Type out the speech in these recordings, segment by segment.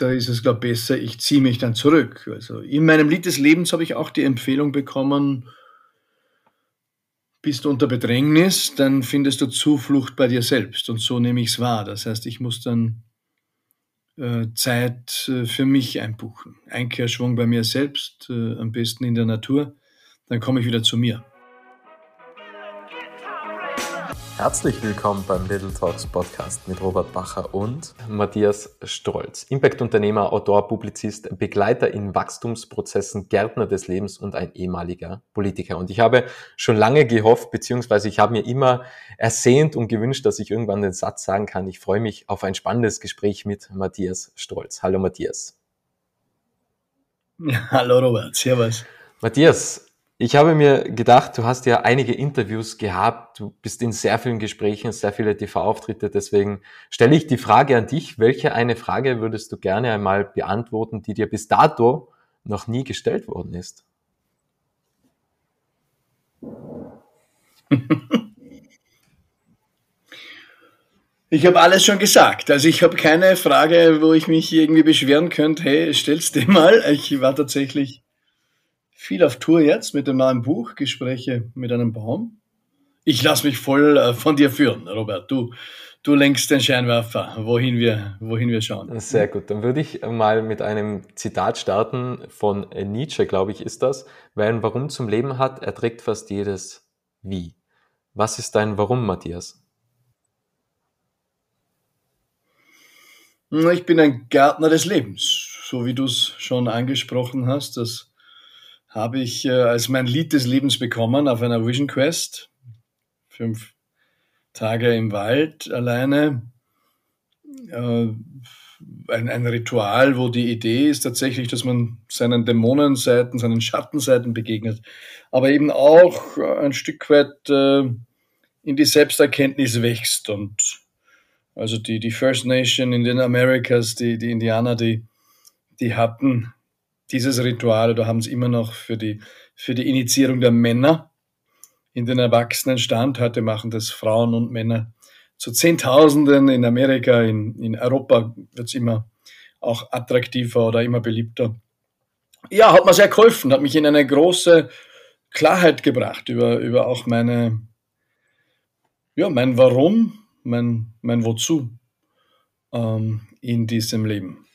da ist es, glaube ich, besser, ich ziehe mich dann zurück. Also in meinem Lied des Lebens habe ich auch die Empfehlung bekommen, bist du unter Bedrängnis, dann findest du Zuflucht bei dir selbst. Und so nehme ich es wahr. Das heißt, ich muss dann äh, Zeit äh, für mich einbuchen. Einkehrschwung bei mir selbst, äh, am besten in der Natur. Dann komme ich wieder zu mir. Herzlich willkommen beim Little Talks Podcast mit Robert Bacher und Matthias Strolz. Impact-Unternehmer, Autor, Publizist, Begleiter in Wachstumsprozessen, Gärtner des Lebens und ein ehemaliger Politiker. Und ich habe schon lange gehofft, beziehungsweise ich habe mir immer ersehnt und gewünscht, dass ich irgendwann den Satz sagen kann. Ich freue mich auf ein spannendes Gespräch mit Matthias Strolz. Hallo Matthias. Ja, hallo Robert, servus. Matthias, ich habe mir gedacht, du hast ja einige Interviews gehabt, du bist in sehr vielen Gesprächen, sehr viele TV-Auftritte, deswegen stelle ich die Frage an dich, welche eine Frage würdest du gerne einmal beantworten, die dir bis dato noch nie gestellt worden ist? Ich habe alles schon gesagt. Also ich habe keine Frage, wo ich mich irgendwie beschweren könnte, hey, stell's dir mal. Ich war tatsächlich viel auf Tour jetzt mit dem neuen Buch, Gespräche mit einem Baum. Ich lasse mich voll äh, von dir führen, Robert. Du, du lenkst den Scheinwerfer, wohin wir, wohin wir schauen. Sehr gut. Dann würde ich mal mit einem Zitat starten von Nietzsche, glaube ich, ist das. Wer ein Warum zum Leben hat, erträgt fast jedes Wie. Was ist dein Warum, Matthias? Ich bin ein Gärtner des Lebens, so wie du es schon angesprochen hast. Das habe ich äh, als mein Lied des Lebens bekommen auf einer Vision Quest. Fünf Tage im Wald alleine. Äh, ein, ein Ritual, wo die Idee ist tatsächlich, dass man seinen Dämonenseiten, seinen Schattenseiten begegnet, aber eben auch ein Stück weit äh, in die Selbsterkenntnis wächst und also die, die First Nation in den Americas, die, die Indianer, die, die hatten dieses Ritual oder haben es immer noch für die, für die Initiierung der Männer in den Erwachsenenstand. Heute machen das Frauen und Männer zu Zehntausenden in Amerika, in, in Europa wird es immer auch attraktiver oder immer beliebter. Ja, hat mir sehr geholfen, hat mich in eine große Klarheit gebracht über, über auch meine, ja, mein Warum, mein, mein Wozu ähm, in diesem Leben.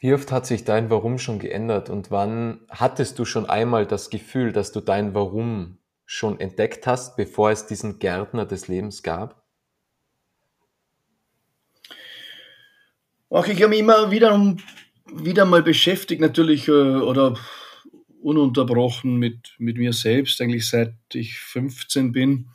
Wie oft hat sich dein Warum schon geändert und wann hattest du schon einmal das Gefühl, dass du dein Warum schon entdeckt hast, bevor es diesen Gärtner des Lebens gab? Ach, ich habe mich immer wieder, wieder mal beschäftigt, natürlich, äh, oder ununterbrochen mit, mit mir selbst, eigentlich seit ich 15 bin.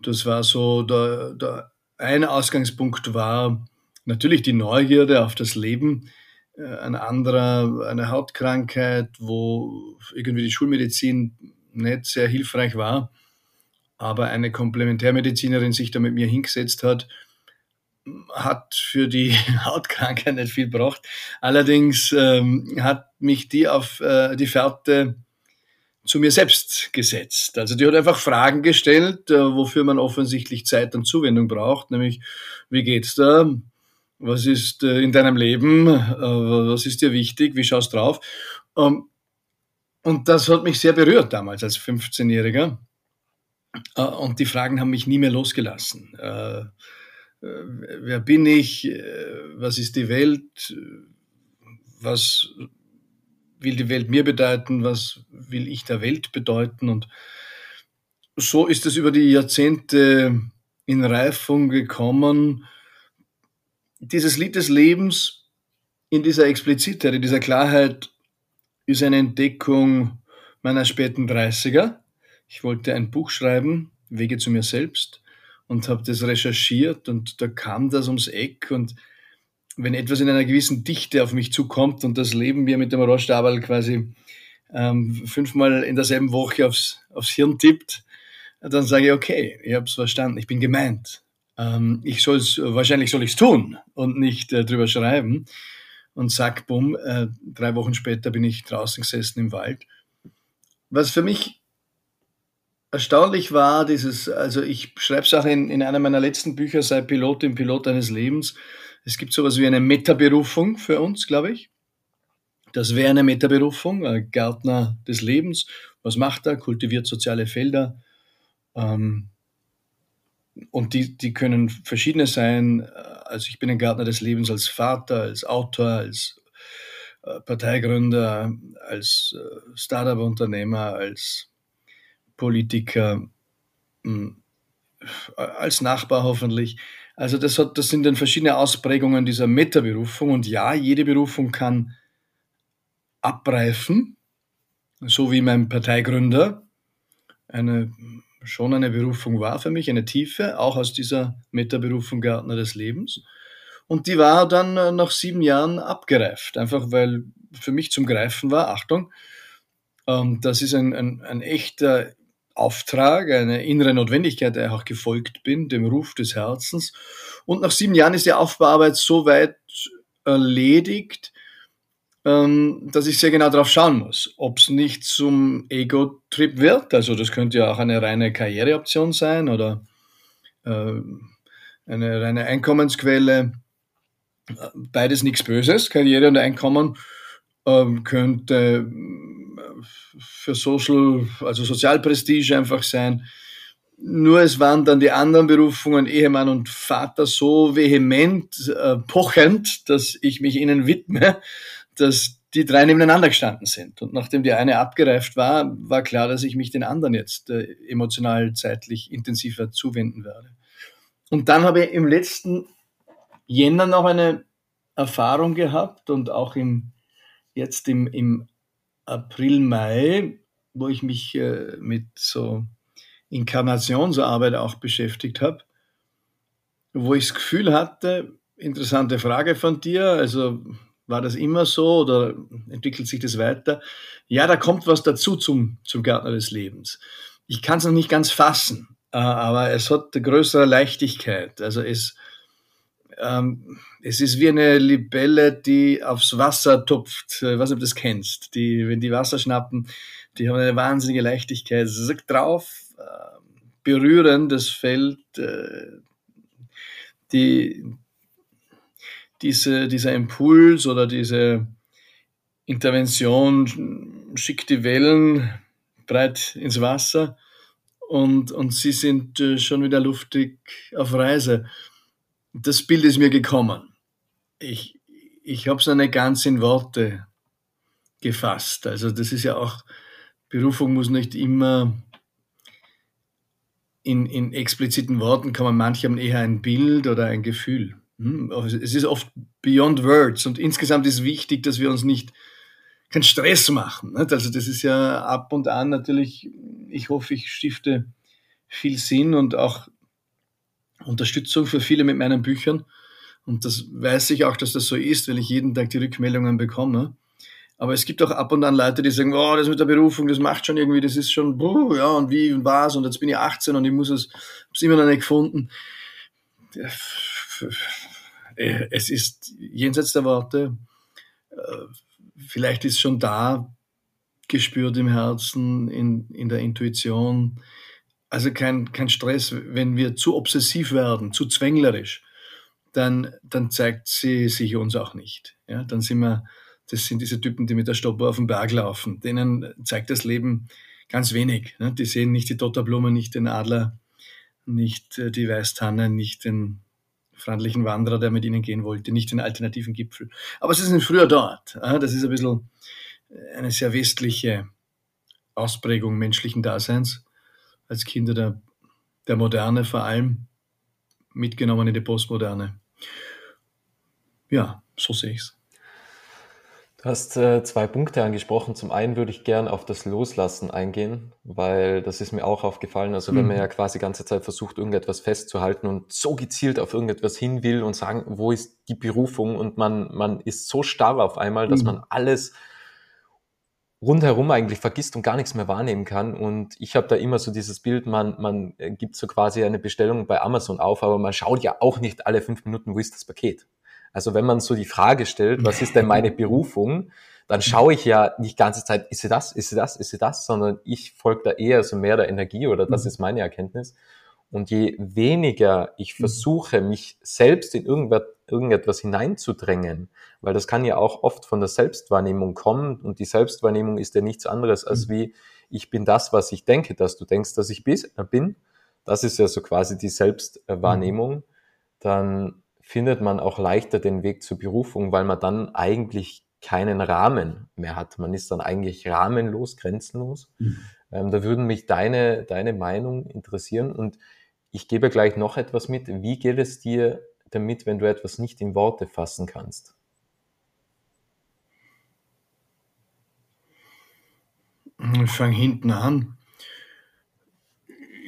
Das war so, der, der eine Ausgangspunkt war natürlich die Neugierde auf das Leben, ein anderer eine Hautkrankheit, wo irgendwie die Schulmedizin nicht sehr hilfreich war, aber eine Komplementärmedizinerin sich da mit mir hingesetzt hat, hat für die Hautkrankheit nicht viel gebracht. Allerdings ähm, hat mich die auf äh, die Fährte zu mir selbst gesetzt. Also die hat einfach Fragen gestellt, äh, wofür man offensichtlich Zeit und Zuwendung braucht, nämlich wie geht's da? Was ist äh, in deinem Leben? Äh, was ist dir wichtig? Wie schaust du drauf? Ähm, und das hat mich sehr berührt damals als 15-Jähriger. Äh, und die Fragen haben mich nie mehr losgelassen. Wer bin ich? Was ist die Welt? Was will die Welt mir bedeuten? Was will ich der Welt bedeuten? Und so ist es über die Jahrzehnte in Reifung gekommen, dieses Lied des Lebens in dieser Explizitheit, in dieser Klarheit ist eine Entdeckung meiner späten 30er. Ich wollte ein Buch schreiben, Wege zu mir selbst, und habe das recherchiert und da kam das ums Eck und wenn etwas in einer gewissen Dichte auf mich zukommt und das Leben mir mit dem Rohrstabel quasi ähm, fünfmal in derselben Woche aufs, aufs Hirn tippt, dann sage ich, okay, ich habe es verstanden, ich bin gemeint ähm, ich soll es, wahrscheinlich soll ich es tun und nicht äh, drüber schreiben. Und zack, bumm, äh, drei Wochen später bin ich draußen gesessen im Wald. Was für mich erstaunlich war, dieses, also ich schreibe Sachen in, in einem meiner letzten Bücher, sei Pilot im Pilot deines Lebens, Es gibt sowas wie eine Metaberufung für uns, glaube ich. Das wäre eine Metaberufung, ein Gärtner des Lebens. Was macht er? Kultiviert soziale Felder. Ähm, und die, die können verschiedene sein. Also ich bin ein Gärtner des Lebens als Vater, als Autor, als äh, Parteigründer, als äh, Startup-Unternehmer, als Politiker, hm, als Nachbar hoffentlich. Also das, hat, das sind dann verschiedene Ausprägungen dieser Metaberufung. Und ja, jede Berufung kann abreifen, so wie mein Parteigründer eine, schon eine Berufung war für mich, eine Tiefe, auch aus dieser Metaberufung Gärtner des Lebens. Und die war dann äh, nach sieben Jahren abgereift, einfach weil für mich zum Greifen war, Achtung, ähm, das ist ein, ein, ein echter Auftrag, eine innere Notwendigkeit, der ich auch gefolgt bin, dem Ruf des Herzens. Und nach sieben Jahren ist die Aufbauarbeit so weit erledigt, ähm, dass ich sehr genau darauf schauen muss, ob es nicht zum Ego-Trip wird. Also das könnte ja auch eine reine Karriereoption sein oder äh, eine reine Einkommensquelle. Beides nichts Böses, Karriere und Einkommen ähm, könnte äh, für Social, also Sozialprestige einfach sein. Nur es waren dann die anderen Berufungen, Ehemann und Vater, so vehement, äh, pochend, dass ich mich ihnen widme, dass die drei nebeneinander gestanden sind. Und nachdem die eine abgereift war, war klar, dass ich mich den anderen jetzt äh, emotional, zeitlich intensiver zuwenden werde. Und dann habe ich im letzten Jänner noch eine Erfahrung gehabt und auch im, jetzt im, im April, Mai, wo ich mich äh, mit so Inkarnationsarbeit auch beschäftigt habe, wo ich das Gefühl hatte, interessante Frage von dir, also war das immer so oder entwickelt sich das weiter? Ja, da kommt was dazu zum, zum Gärtner des Lebens. Ich kann es noch nicht ganz fassen, äh, aber es hat eine größere Leichtigkeit. Also es, ähm, es ist wie eine Libelle, die aufs Wasser tupft. Ich weiß nicht, ob du das kennst. Die, wenn die Wasser schnappen, die haben eine wahnsinnige Leichtigkeit. Sagt drauf, äh, berühren das Feld, äh, die, diese, dieser Impuls oder diese Intervention schickt die Wellen breit ins Wasser und, und sie sind äh, schon wieder luftig auf Reise. Das Bild ist mir gekommen. Ich, ich habe es noch nicht ganz in Worte gefasst. Also das ist ja auch, Berufung muss nicht immer in, in expliziten Worten kommen. Manche haben eher ein Bild oder ein Gefühl. Hm, es ist oft beyond words und insgesamt ist wichtig, dass wir uns nicht keinen Stress machen. Also das ist ja ab und an natürlich, ich hoffe, ich stifte viel Sinn und auch Unterstützung für viele mit meinen Büchern. Und das weiß ich auch, dass das so ist, weil ich jeden Tag die Rückmeldungen bekomme. Aber es gibt auch ab und an Leute, die sagen, oh, das mit der Berufung, das macht schon irgendwie, das ist schon, buh, ja, und wie und was, und jetzt bin ich 18 und ich muss es, hab's immer noch nicht gefunden. Äh, es ist jenseits der Worte, äh, vielleicht ist schon da gespürt im Herzen, in, in der Intuition. Also kein, kein Stress, wenn wir zu obsessiv werden, zu zwänglerisch, dann, dann zeigt sie sich uns auch nicht. Ja, dann sind wir, das sind diese Typen, die mit der Stoppuhr auf den Berg laufen. Denen zeigt das Leben ganz wenig. Ne? Die sehen nicht die Dotterblume, nicht den Adler, nicht äh, die Weißtanne, nicht den freundlichen Wanderer, der mit ihnen gehen wollte, nicht den alternativen Gipfel. Aber sie sind früher dort. Das ist ein bisschen eine sehr westliche Ausprägung menschlichen Daseins, als Kinder der, der Moderne vor allem, mitgenommen in die Postmoderne. Ja, so sehe ich es. Du hast äh, zwei Punkte angesprochen. Zum einen würde ich gern auf das Loslassen eingehen, weil das ist mir auch aufgefallen. Also wenn man mhm. ja quasi die ganze Zeit versucht, irgendetwas festzuhalten und so gezielt auf irgendetwas hin will und sagen, wo ist die Berufung und man, man ist so starr auf einmal, dass mhm. man alles rundherum eigentlich vergisst und gar nichts mehr wahrnehmen kann. Und ich habe da immer so dieses Bild, man, man äh, gibt so quasi eine Bestellung bei Amazon auf, aber man schaut ja auch nicht alle fünf Minuten, wo ist das Paket. Also wenn man so die Frage stellt, was ist denn meine Berufung, dann schaue ich ja nicht ganze Zeit, ist sie das, ist sie das, ist sie das, sondern ich folge da eher so mehr der Energie oder das mhm. ist meine Erkenntnis. Und je weniger ich mhm. versuche, mich selbst in irgendetwas hineinzudrängen, weil das kann ja auch oft von der Selbstwahrnehmung kommen und die Selbstwahrnehmung ist ja nichts anderes als mhm. wie, ich bin das, was ich denke, dass du denkst, dass ich äh, bin. Das ist ja so quasi die Selbstwahrnehmung. Dann findet man auch leichter den Weg zur Berufung, weil man dann eigentlich keinen Rahmen mehr hat. Man ist dann eigentlich rahmenlos, grenzenlos. Mhm. Ähm, da würden mich deine, deine Meinung interessieren und ich gebe gleich noch etwas mit. Wie geht es dir damit, wenn du etwas nicht in Worte fassen kannst? Ich fange hinten an.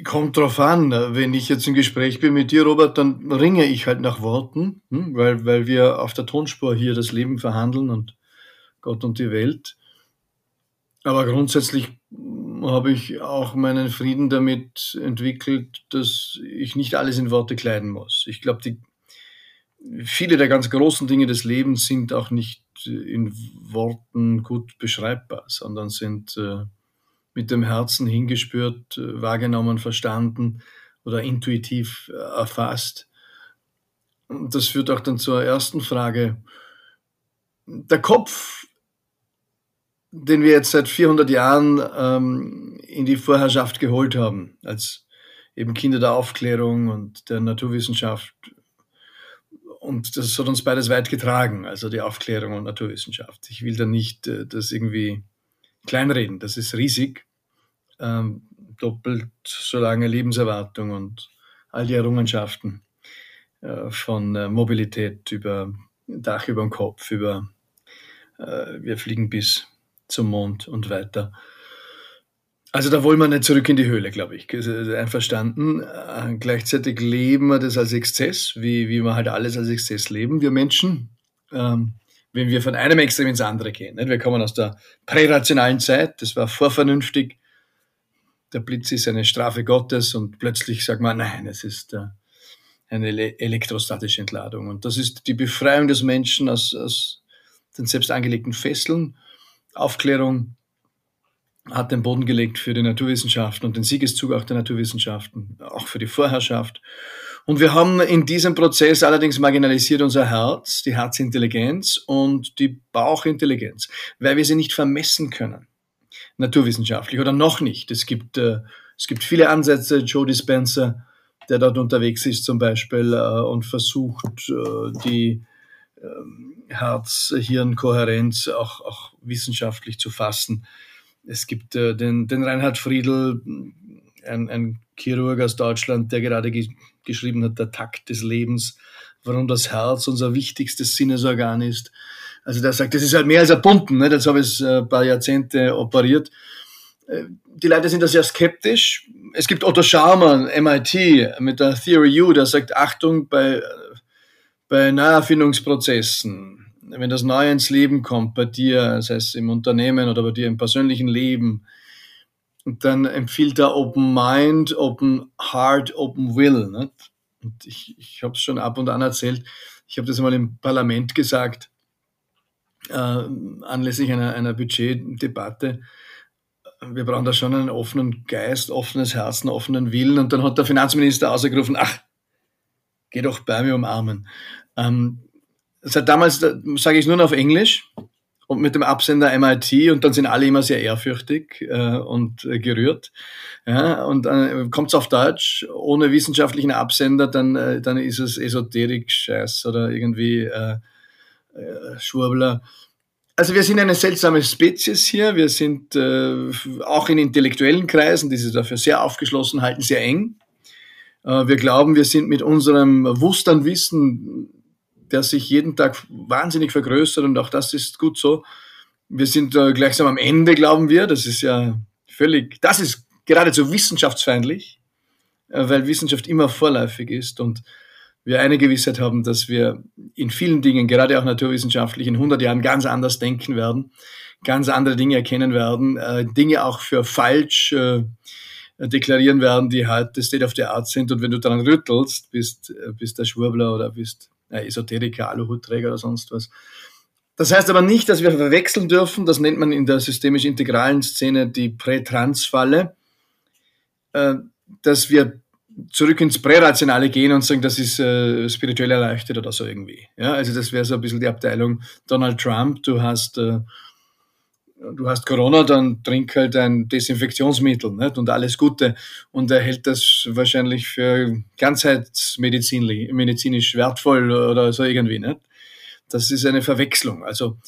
Kommt drauf an, wenn ich jetzt im Gespräch bin mit dir, Robert, dann ringe ich halt nach Worten, hm, weil, weil wir auf der Tonspur hier das Leben verhandeln und Gott und die Welt. Aber grundsätzlich habe ich auch meinen Frieden damit entwickelt, dass ich nicht alles in Worte kleiden muss. Ich glaube, die, viele der ganz großen Dinge des Lebens sind auch nicht in Worten gut beschreibbar, sondern sind äh, mit dem Herzen hingespürt, äh, wahrgenommen, verstanden oder intuitiv äh, erfasst. Und das führt auch dann zur ersten Frage. Der Kopf den wir jetzt seit 400 Jahren ähm, in die Vorherrschaft geholt haben, als eben Kinder der Aufklärung und der Naturwissenschaft. Und das hat uns beides weit getragen, also die Aufklärung und Naturwissenschaft. Ich will da nicht äh, das irgendwie kleinreden, das ist riesig. Ähm, doppelt so lange Lebenserwartung und all die Errungenschaften äh, von äh, Mobilität über Dach über dem Kopf, über äh, wir fliegen bis zum Mond und weiter. Also da wollen wir nicht zurück in die Höhle, glaube ich. Einverstanden. Äh, gleichzeitig leben wir das als Exzess, wie, wie wir halt alles als Exzess leben, wir Menschen. Ähm, wenn wir von einem Extrem ins andere gehen. Nicht? Wir kommen aus der prärationalen Zeit, das war vorvernünftig. Der Blitz ist eine Strafe Gottes und plötzlich sagt man, nein, es ist äh, eine elektrostatische Entladung. Und das ist die Befreiung des Menschen aus, aus den selbst angelegten Fesseln Aufklärung hat den Boden gelegt für die Naturwissenschaften und den Siegeszug auch der Naturwissenschaften, auch für die Vorherrschaft. Und wir haben in diesem Prozess allerdings marginalisiert unser Herz, die Herzintelligenz und die Bauchintelligenz, weil wir sie nicht vermessen können, naturwissenschaftlich oder noch nicht. Es gibt, äh, es gibt viele Ansätze, Joe Dispenza, der dort unterwegs ist zum Beispiel äh, und versucht, äh, die ähm, Herz-Hirn-Kohärenz auch, auch wissenschaftlich zu fassen. Es gibt äh, den, den Reinhard Friedl, ein, ein Chirurg aus Deutschland, der gerade ge geschrieben hat, der Takt des Lebens, warum das Herz unser wichtigstes Sinnesorgan ist. Also der sagt, das ist halt mehr als erbunden. Ne? Das habe ich äh, ein paar Jahrzehnte operiert. Äh, die Leute sind da sehr skeptisch. Es gibt Otto Scharmer, MIT, mit der Theory U, der sagt, Achtung, bei bei Neuerfindungsprozessen, wenn das Neue ins Leben kommt bei dir, sei es im Unternehmen oder bei dir im persönlichen Leben, dann empfiehlt er Open Mind, Open Heart, Open Will. Nicht? Und ich, ich habe es schon ab und an erzählt, ich habe das mal im Parlament gesagt, äh, anlässlich einer, einer Budgetdebatte. Wir brauchen da schon einen offenen Geist, offenes Herzen, offenen Willen. Und dann hat der Finanzminister ausgerufen, ach, geh doch bei mir umarmen. Ähm, seit damals sage ich nur noch auf Englisch und mit dem Absender MIT und dann sind alle immer sehr ehrfürchtig äh, und äh, gerührt. Ja, und dann äh, es auf Deutsch ohne wissenschaftlichen Absender, dann, äh, dann ist es Esoterik-Scheiß oder irgendwie äh, äh, Schwurbler. Also wir sind eine seltsame Spezies hier. Wir sind äh, auch in intellektuellen Kreisen, die sich dafür sehr aufgeschlossen halten, sehr eng. Äh, wir glauben, wir sind mit unserem Wustern-Wissen der sich jeden Tag wahnsinnig vergrößert und auch das ist gut so. Wir sind äh, gleichsam am Ende, glauben wir. Das ist ja völlig, das ist geradezu wissenschaftsfeindlich, äh, weil Wissenschaft immer vorläufig ist und wir eine Gewissheit haben, dass wir in vielen Dingen, gerade auch naturwissenschaftlich, in 100 Jahren ganz anders denken werden, ganz andere Dinge erkennen werden, äh, Dinge auch für falsch äh, deklarieren werden, die heute State of the Art sind. Und wenn du daran rüttelst, bist, äh, bist der Schwurbler oder bist äh, Esoteriker, Aluhutträger oder sonst was. Das heißt aber nicht, dass wir verwechseln dürfen, das nennt man in der systemisch-integralen Szene die Prätrans-Falle, äh, dass wir zurück ins Prärationale gehen und sagen, das ist äh, spirituell erleuchtet oder so irgendwie. Ja, also das wäre so ein bisschen die Abteilung Donald Trump. Du hast, äh, du hast Corona, dann trink halt ein Desinfektionsmittel nicht? und alles Gute. Und er hält das wahrscheinlich für ganzheitsmedizinisch wertvoll oder so irgendwie. Nicht? Das ist eine Verwechslung. Also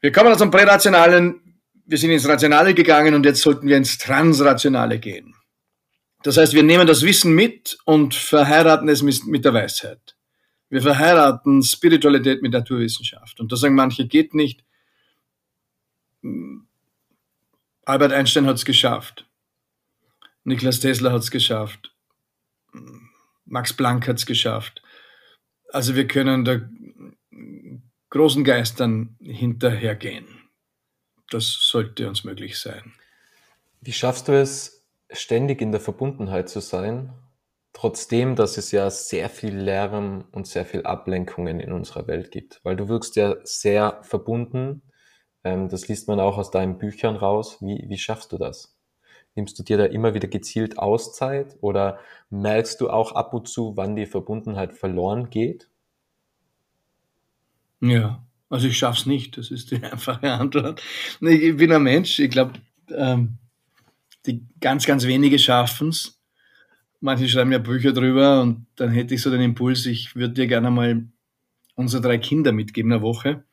wir kommen aus dem Prärationalen, wir sind ins Rationale gegangen und jetzt sollten wir ins Transrationale gehen. Das heißt, wir nehmen das Wissen mit und verheiraten es mit der Weisheit. Wir verheiraten Spiritualität mit Naturwissenschaft. Und da sagen manche, geht nicht. Albert Einstein hat es geschafft. Niklas Tesla hat es geschafft. Max Planck hat es geschafft. Also wir können da großen Geistern hinterhergehen. Das sollte uns möglich sein. Wie schaffst du es, ständig in der Verbundenheit zu sein, trotzdem, dass es ja sehr viel Lärm und sehr viel Ablenkungen in unserer Welt gibt. Weil du wirkst ja sehr verbunden. Ähm, das liest man auch aus deinen Büchern raus. Wie, wie schaffst du das? Nimmst du dir da immer wieder gezielt Auszeit oder merkst du auch ab und zu, wann die Verbundenheit verloren geht? Ja, also ich schaff's nicht. Das ist die einfache Antwort. Ich bin ein Mensch. Ich glaube, ähm, die ganz, ganz wenige schaffen es. Manche schreiben ja Bücher drüber und dann hätte ich so den Impuls, ich würde dir gerne mal unsere drei Kinder mitgeben eine Woche.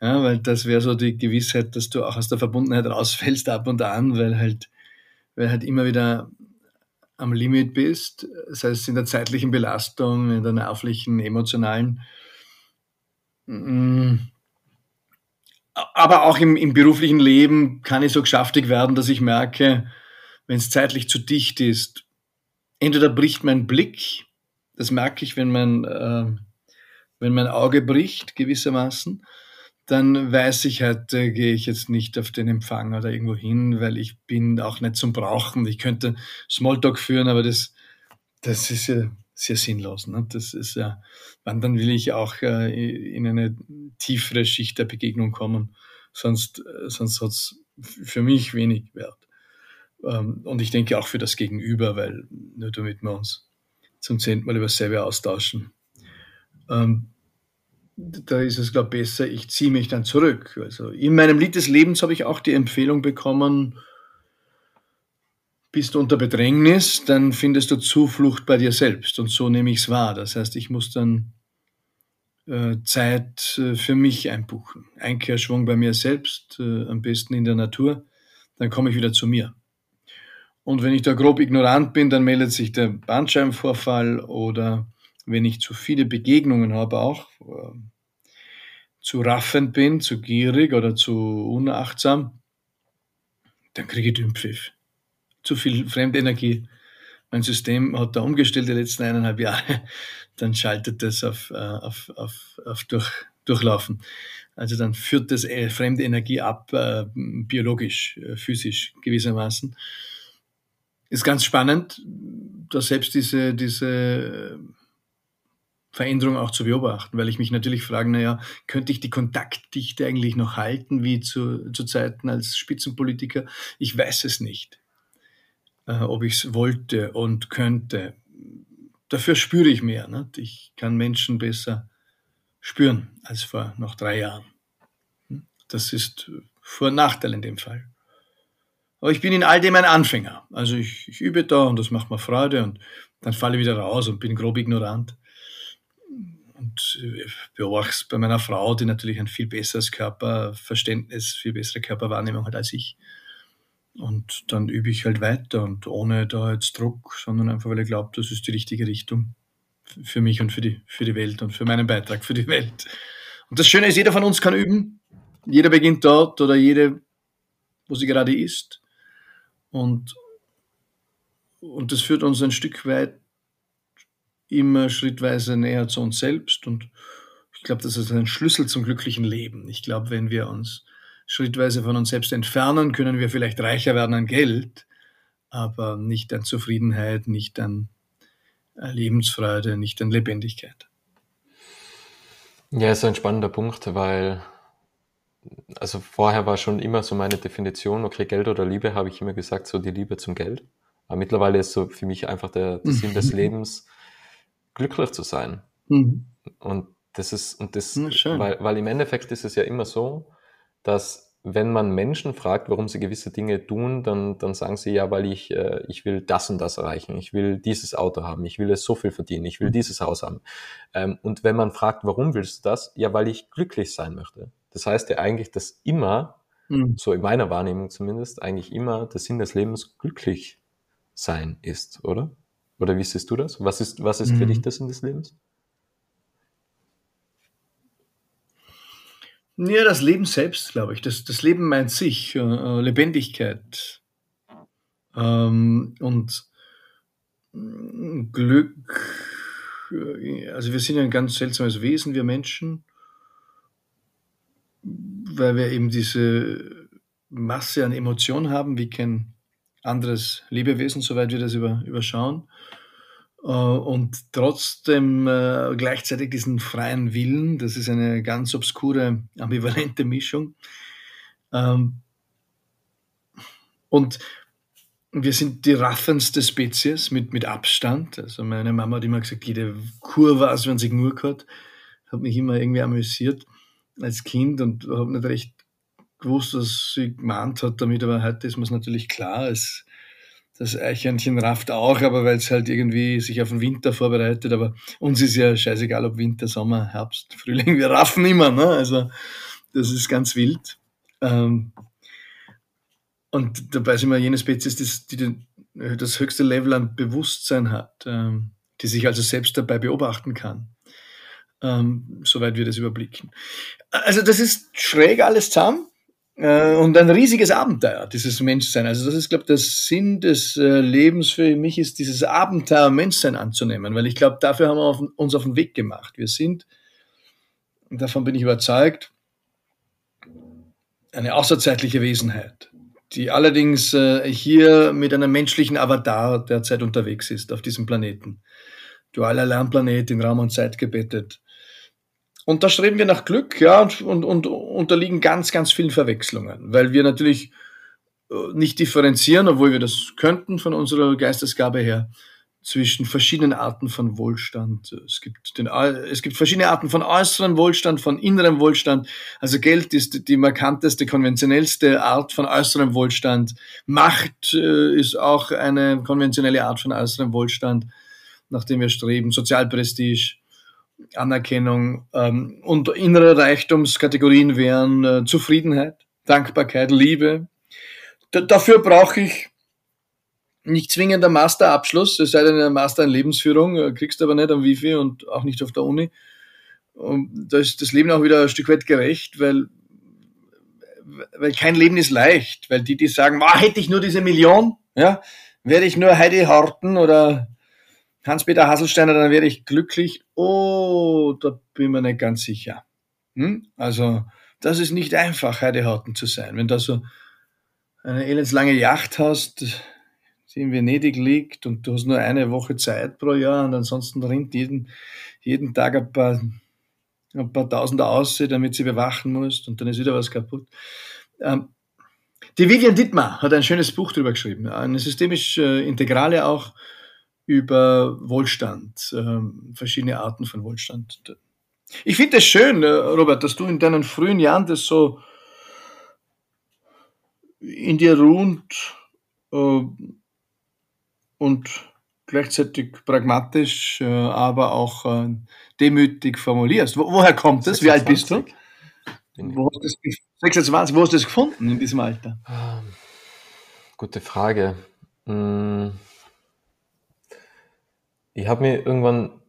Ja, weil das wäre so die Gewissheit, dass du auch aus der Verbundenheit rausfällst ab und an, weil halt, weil halt immer wieder am Limit bist, sei es in der zeitlichen Belastung, in der nervlichen, emotionalen. Mm, aber auch im, im beruflichen Leben kann ich so geschäftig werden, dass ich merke, wenn es zeitlich zu dicht ist, entweder bricht mein Blick, das merke ich, wenn mein, äh, wenn mein Auge bricht gewissermaßen, dann weiß ich halt, äh, gehe ich jetzt nicht auf den Empfang oder irgendwo hin, weil ich bin auch nicht zum Brauchen. Ich könnte Smalltalk führen, aber das, das ist ja sehr sinnlos. Ne? Das ist ja, wann dann will ich auch äh, in eine tiefere Schicht der Begegnung kommen. Sonst, äh, sonst hat es für mich wenig Wert. Ähm, und ich denke auch für das Gegenüber, weil nur damit wir uns zum zehnten Mal über dasselbe austauschen. Ähm, da ist es, glaube ich, besser, ich ziehe mich dann zurück. Also in meinem Lied des Lebens habe ich auch die Empfehlung bekommen, bist du unter Bedrängnis, dann findest du Zuflucht bei dir selbst. Und so nehme ich es wahr. Das heißt, ich muss dann äh, Zeit äh, für mich einbuchen. Einkehrschwung bei mir selbst, äh, am besten in der Natur. Dann komme ich wieder zu mir. Und wenn ich da grob ignorant bin, dann meldet sich der Bandscheibenvorfall oder wenn ich zu viele Begegnungen habe, auch äh, zu raffend bin, zu gierig oder zu unachtsam, dann kriege ich den Pfiff zu viel Fremdenergie. Mein System hat da umgestellt die letzten eineinhalb Jahre. Dann schaltet das auf, äh, auf, auf, auf durch, Durchlaufen. Also dann führt das äh, fremde Energie ab, äh, biologisch, äh, physisch gewissermaßen. Ist ganz spannend, da selbst diese, diese Veränderung auch zu beobachten, weil ich mich natürlich frage, naja, könnte ich die Kontaktdichte eigentlich noch halten, wie zu, zu Zeiten als Spitzenpolitiker? Ich weiß es nicht äh, ob ich es wollte und könnte. Dafür spüre ich mehr. Ne? Ich kann Menschen besser spüren als vor noch drei Jahren. Hm? Das ist Vor- und Nachteil in dem Fall. Aber ich bin in all dem ein Anfänger. Also ich, ich übe da und das macht mir Freude und dann falle ich wieder raus und bin grob ignorant. Und beobachte es bei meiner Frau, die natürlich ein viel besseres Körperverständnis, viel bessere Körperwahrnehmung hat als ich. Und dann übe ich halt weiter und ohne da jetzt Druck, sondern einfach, weil ich glaube, das ist die richtige Richtung für mich und für die, für die Welt und für meinen Beitrag für die Welt. Und das Schöne ist, jeder von uns kann üben. Jeder beginnt dort oder jede, wo sie gerade ist. Und, und das führt uns ein Stück weit immer schrittweise näher zu uns selbst. Und ich glaube, das ist ein Schlüssel zum glücklichen Leben. Ich glaube, wenn wir uns schrittweise von uns selbst entfernen, können wir vielleicht reicher werden an Geld, aber nicht an Zufriedenheit, nicht an äh, Lebensfreude, nicht an Lebendigkeit. Ja, ist ein spannender Punkt, weil also vorher war schon immer so meine Definition, okay, Geld oder Liebe, habe ich immer gesagt, so die Liebe zum Geld. Aber mittlerweile ist so für mich einfach der, der Sinn des Lebens, glücklich zu sein. Mhm. Und das ist, und das, schön. weil, weil im Endeffekt ist es ja immer so, dass wenn man Menschen fragt, warum sie gewisse Dinge tun, dann, dann sagen sie ja, weil ich, äh, ich will das und das erreichen, ich will dieses Auto haben, ich will es so viel verdienen, ich will dieses Haus haben. Ähm, und wenn man fragt, warum willst du das? Ja, weil ich glücklich sein möchte. Das heißt ja eigentlich, dass immer, Mhm. so in meiner Wahrnehmung zumindest, eigentlich immer der Sinn des Lebens glücklich sein ist, oder? Oder wie siehst du das? Was ist, was ist für Mhm. dich der Sinn des Lebens? Ja, das Leben selbst, glaube ich. Das, das Leben meint sich, äh, äh, Lebendigkeit ähm, und mm, Glück. äh, Also wir sind ein ganz seltsames Wesen, wir Menschen, weil wir eben diese Masse an Emotionen haben, wie kein anderes Lebewesen, soweit wir das über, überschauen. Äh, und trotzdem äh, gleichzeitig diesen freien Willen, das ist eine ganz obskure, ambivalente Mischung. Ähm, und wir sind die raffendste Spezies mit, mit Abstand. Also meine Mama hat immer gesagt, jede Kur war, als wenn sie nur gehabt. Hat mich immer irgendwie amüsiert als Kind und habe nicht recht gewusst, was sie gemeint hat damit, aber heute ist mir natürlich klar. Es, das Eichhörnchen rafft auch, aber weil es halt irgendwie sich auf den Winter vorbereitet. Aber uns ist ja scheißegal, ob Winter, Sommer, Herbst, Frühling, wir raffen immer. Ne? Also das ist ganz wild. Ähm, und dabei sind wir jene Spezies, die, die das höchste Level an Bewusstsein hat, ähm, die sich also selbst dabei beobachten kann, ähm, soweit wir das überblicken. Also das ist schräg alles zusammen und ein riesiges Abenteuer, dieses Menschsein. Also das ist, glaube ich, der Sinn des äh, Lebens für mich ist, dieses Abenteuer Menschsein anzunehmen, weil ich glaube, dafür haben wir auf, uns auf den Weg gemacht. Wir sind, und davon bin ich überzeugt, eine außerzeitliche Wesenheit, die allerdings äh, hier mit einem menschlichen Avatar derzeit unterwegs ist auf diesem Planeten. Dualer Lernplanet in Raum und Zeit gebettet. Und da streben wir nach Glück, ja, und, und, und unterliegen ganz, ganz vielen Verwechslungen, weil wir natürlich äh, nicht differenzieren, obwohl wir das könnten von unserer Geistesgabe her, zwischen verschiedenen Arten von Wohlstand. Es gibt, den, es gibt verschiedene Arten von äußerem Wohlstand, von innerem Wohlstand. Also Geld ist die markanteste, konventionellste Art von äußerem Wohlstand. Macht äh, ist auch eine konventionelle Art von äußerem Wohlstand, nach dem wir streben. Sozialprestige, Anerkennung ähm, und innere Reichtumskategorien wären äh, Zufriedenheit, Dankbarkeit, Liebe. D dafür brauche ich nicht zwingend ein Masterabschluss, es sei denn ein Master in Lebensführung, äh, kriegst du aber nicht am Wifi und auch nicht auf der Uni. Und da ist das Leben auch wieder ein Stück weit gerecht, weil, weil kein Leben ist leicht, weil die, die sagen, ah, hätte ich nur diese Million, ja, wäre ich nur Heidi Horten oder Hans-Peter Hasselsteiner, dann wäre ich glücklich. Oh, da bin ich mir nicht ganz sicher. Hm? Also, das ist nicht einfach, Heidi Horten zu sein. Wenn du so eine elendslange Yacht hast, die in Venedig liegt und du hast nur eine Woche Zeit pro Jahr und ansonsten rinnt jeden, jeden Tag ein paar, ein paar Tausender aus, damit sie bewachen musst und dann ist wieder was kaputt. Ähm, die Vivian Dittmar hat ein schönes Buch darüber geschrieben, eine systemisch äh, integrale auch über Wohlstand, äh, verschiedene Arten von Wohlstand. Ich finde es schön, äh, Robert, dass du in deinen frühen Jahren das so in dir ruht äh, und gleichzeitig pragmatisch, äh, aber auch äh, demütig formulierst. Wo, woher kommt das? Wie alt bist du? Wo hast, das, 26, wo hast du das gefunden in diesem Alter? Ähm, gute Frage. Hm. Ich habe mir irgendwann,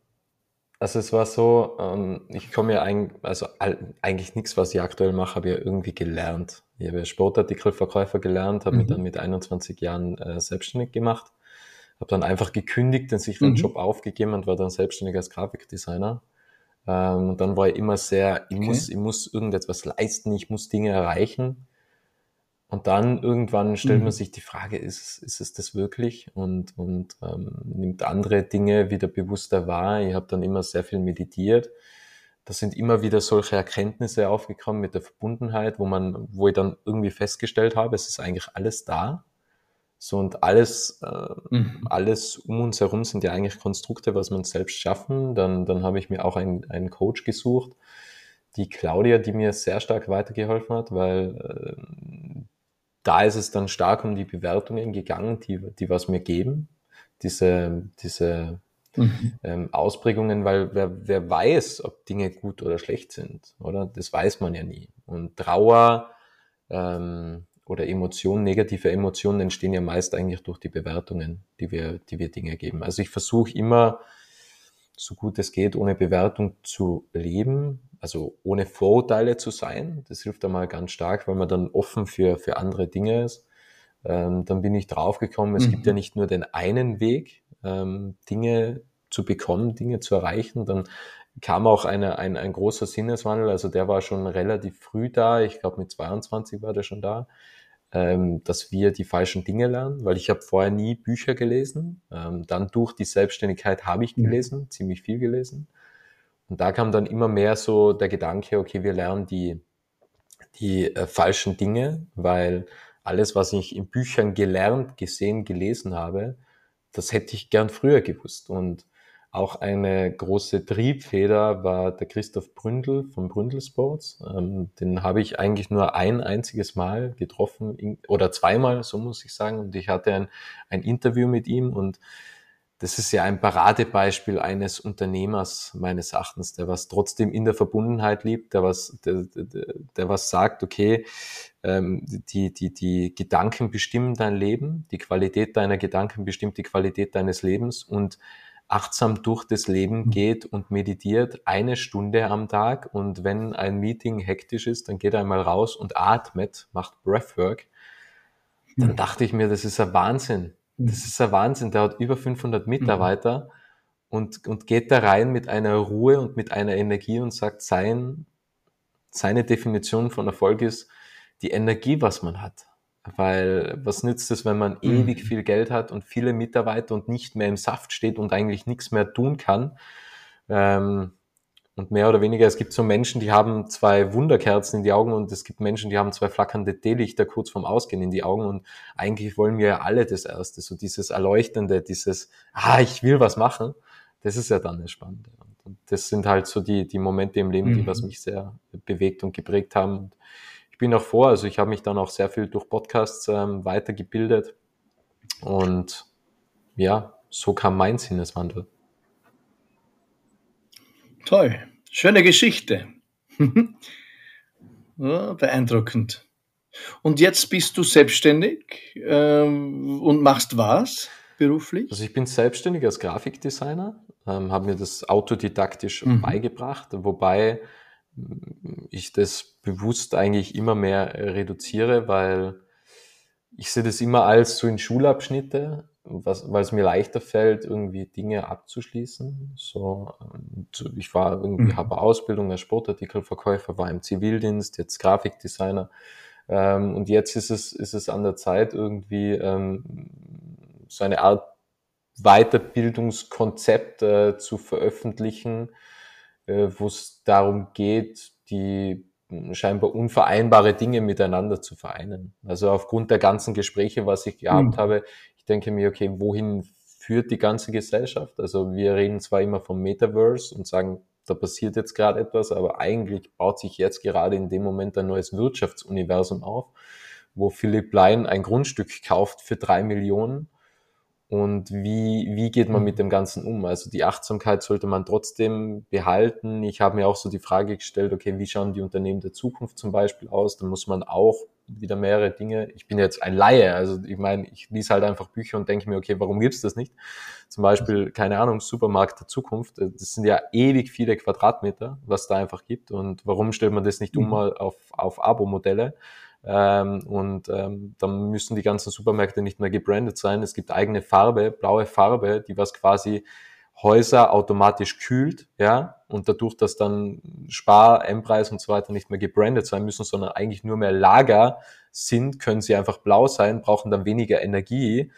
also es war so, ähm, ich komme ja eigentlich, also eigentlich nichts, was ich aktuell mache, habe ich ja irgendwie gelernt. Ich habe ja Sportartikelverkäufer gelernt, habe mhm. mich dann mit 21 Jahren äh, selbstständig gemacht, habe dann einfach gekündigt, den sicheren mhm. Job aufgegeben und war dann selbstständig als Grafikdesigner. Ähm, und dann war ich immer sehr, ich, okay. muss, ich muss irgendetwas leisten, ich muss Dinge erreichen. Und dann irgendwann stellt mhm. man sich die Frage, ist, ist es das wirklich? Und, und ähm, nimmt andere Dinge wieder bewusster wahr. Ich habe dann immer sehr viel meditiert. Da sind immer wieder solche Erkenntnisse aufgekommen mit der Verbundenheit, wo man, wo ich dann irgendwie festgestellt habe, es ist eigentlich alles da. So und alles, äh, mhm. alles um uns herum sind ja eigentlich Konstrukte, was uns selbst schaffen. Dann, dann habe ich mir auch einen, einen Coach gesucht, die Claudia, die mir sehr stark weitergeholfen hat, weil äh, da ist es dann stark um die Bewertungen gegangen, die, die was mir geben. Diese, diese mhm. ähm, Ausprägungen, weil wer, wer weiß, ob Dinge gut oder schlecht sind, oder? Das weiß man ja nie. Und Trauer, ähm, oder Emotionen, negative Emotionen entstehen ja meist eigentlich durch die Bewertungen, die wir, die wir Dinge geben. Also ich versuche immer, so gut es geht, ohne Bewertung zu leben, also ohne Vorurteile zu sein. Das hilft einmal ganz stark, weil man dann offen für, für andere Dinge ist. Ähm, dann bin ich draufgekommen, es mhm. gibt ja nicht nur den einen Weg, ähm, Dinge zu bekommen, Dinge zu erreichen. Dann kam auch eine, ein, ein großer Sinneswandel, also der war schon relativ früh da, ich glaube mit 22 war der schon da ähm, dass wir die falschen Dinge lernen, weil ich habe vorher nie Bücher gelesen. Ähm, dann durch die Selbstständigkeit habe ich gelesen, mhm. ziemlich viel gelesen. Und da kam dann immer mehr so der Gedanke, okay, wir lernen die, die äh, falschen Dinge, weil alles, was ich in Büchern gelernt, gesehen, gelesen habe, das hätte ich gern früher gewusst. Und auch eine große Triebfeder war der Christoph Bründel von Bründel Sports. Ähm, den habe ich eigentlich nur ein einziges Mal getroffen oder zweimal, so muss ich sagen. Und ich hatte ein, ein Interview mit ihm und das ist ja ein Paradebeispiel eines Unternehmers meines Erachtens, der was trotzdem in der Verbundenheit liebt, der was, der, der, der was sagt, okay, ähm, die, die, die Gedanken bestimmen dein Leben, die Qualität deiner Gedanken bestimmt die Qualität deines Lebens und achtsam durch das Leben mhm. geht und meditiert eine Stunde am Tag und wenn ein Meeting hektisch ist, dann geht er einmal raus und atmet, macht Breathwork, dann dachte ich mir, das ist ein Wahnsinn. Das ist ein Wahnsinn. Der hat über 500 Mitarbeiter mhm. und, und geht da rein mit einer Ruhe und mit einer Energie und sagt, sein, seine Definition von Erfolg ist die Energie, was man hat. Weil was nützt es, wenn man mhm. ewig viel Geld hat und viele Mitarbeiter und nicht mehr im Saft steht und eigentlich nichts mehr tun kann? Ähm, und mehr oder weniger, es gibt so Menschen, die haben zwei Wunderkerzen in die Augen und es gibt Menschen, die haben zwei flackernde Teelichter kurz vorm Ausgehen in die Augen und eigentlich wollen wir ja alle das Erste, so dieses Erleuchtende, dieses, ah, ich will was machen, das ist ja dann das Spannende. Und das sind halt so die, die Momente im Leben, die was mhm. mich sehr bewegt und geprägt haben. Und ich bin auch vor, also ich habe mich dann auch sehr viel durch Podcasts ähm, weitergebildet und ja, so kam mein Sinneswandel. Toll, schöne Geschichte. ja, beeindruckend. Und jetzt bist du selbstständig ähm, und machst was beruflich? Also ich bin selbstständig als Grafikdesigner, ähm, habe mir das autodidaktisch mhm. beigebracht, wobei ich das bewusst eigentlich immer mehr äh, reduziere, weil ich sehe das immer als so in Schulabschnitte, was, weil es mir leichter fällt, irgendwie Dinge abzuschließen. So, ich war irgendwie, mhm. habe Ausbildung als Sportartikelverkäufer, war im Zivildienst, jetzt Grafikdesigner. Ähm, und jetzt ist es, ist es an der Zeit, irgendwie ähm, so eine Art Weiterbildungskonzept äh, zu veröffentlichen, äh, wo es darum geht, die scheinbar unvereinbare Dinge miteinander zu vereinen. Also aufgrund der ganzen Gespräche, was ich gehabt mhm. habe, ich denke mir, okay, wohin führt die ganze Gesellschaft? Also wir reden zwar immer vom Metaverse und sagen, da passiert jetzt gerade etwas, aber eigentlich baut sich jetzt gerade in dem Moment ein neues Wirtschaftsuniversum auf, wo Philipp Lein ein Grundstück kauft für drei Millionen und wie, wie geht man mit mhm. dem Ganzen um? Also die Achtsamkeit sollte man trotzdem behalten. Ich habe mir auch so die Frage gestellt, okay, wie schauen die Unternehmen der Zukunft zum Beispiel aus? Da muss man auch wieder mehrere Dinge. Ich bin jetzt ein Laie, also ich meine, ich lese halt einfach Bücher und denke mir, okay, warum gibt's das nicht? Zum Beispiel, keine Ahnung, Supermarkt der Zukunft. Das sind ja ewig viele Quadratmeter, was da einfach gibt. Und warum stellt man das nicht um mhm. mal auf, auf Abo-Modelle? Ähm, und ähm, dann müssen die ganzen Supermärkte nicht mehr gebrandet sein. Es gibt eigene Farbe, blaue Farbe, die was quasi Häuser automatisch kühlt, ja, und dadurch, dass dann Spar, M-Preis und so weiter nicht mehr gebrandet sein müssen, sondern eigentlich nur mehr Lager sind, können sie einfach blau sein, brauchen dann weniger Energie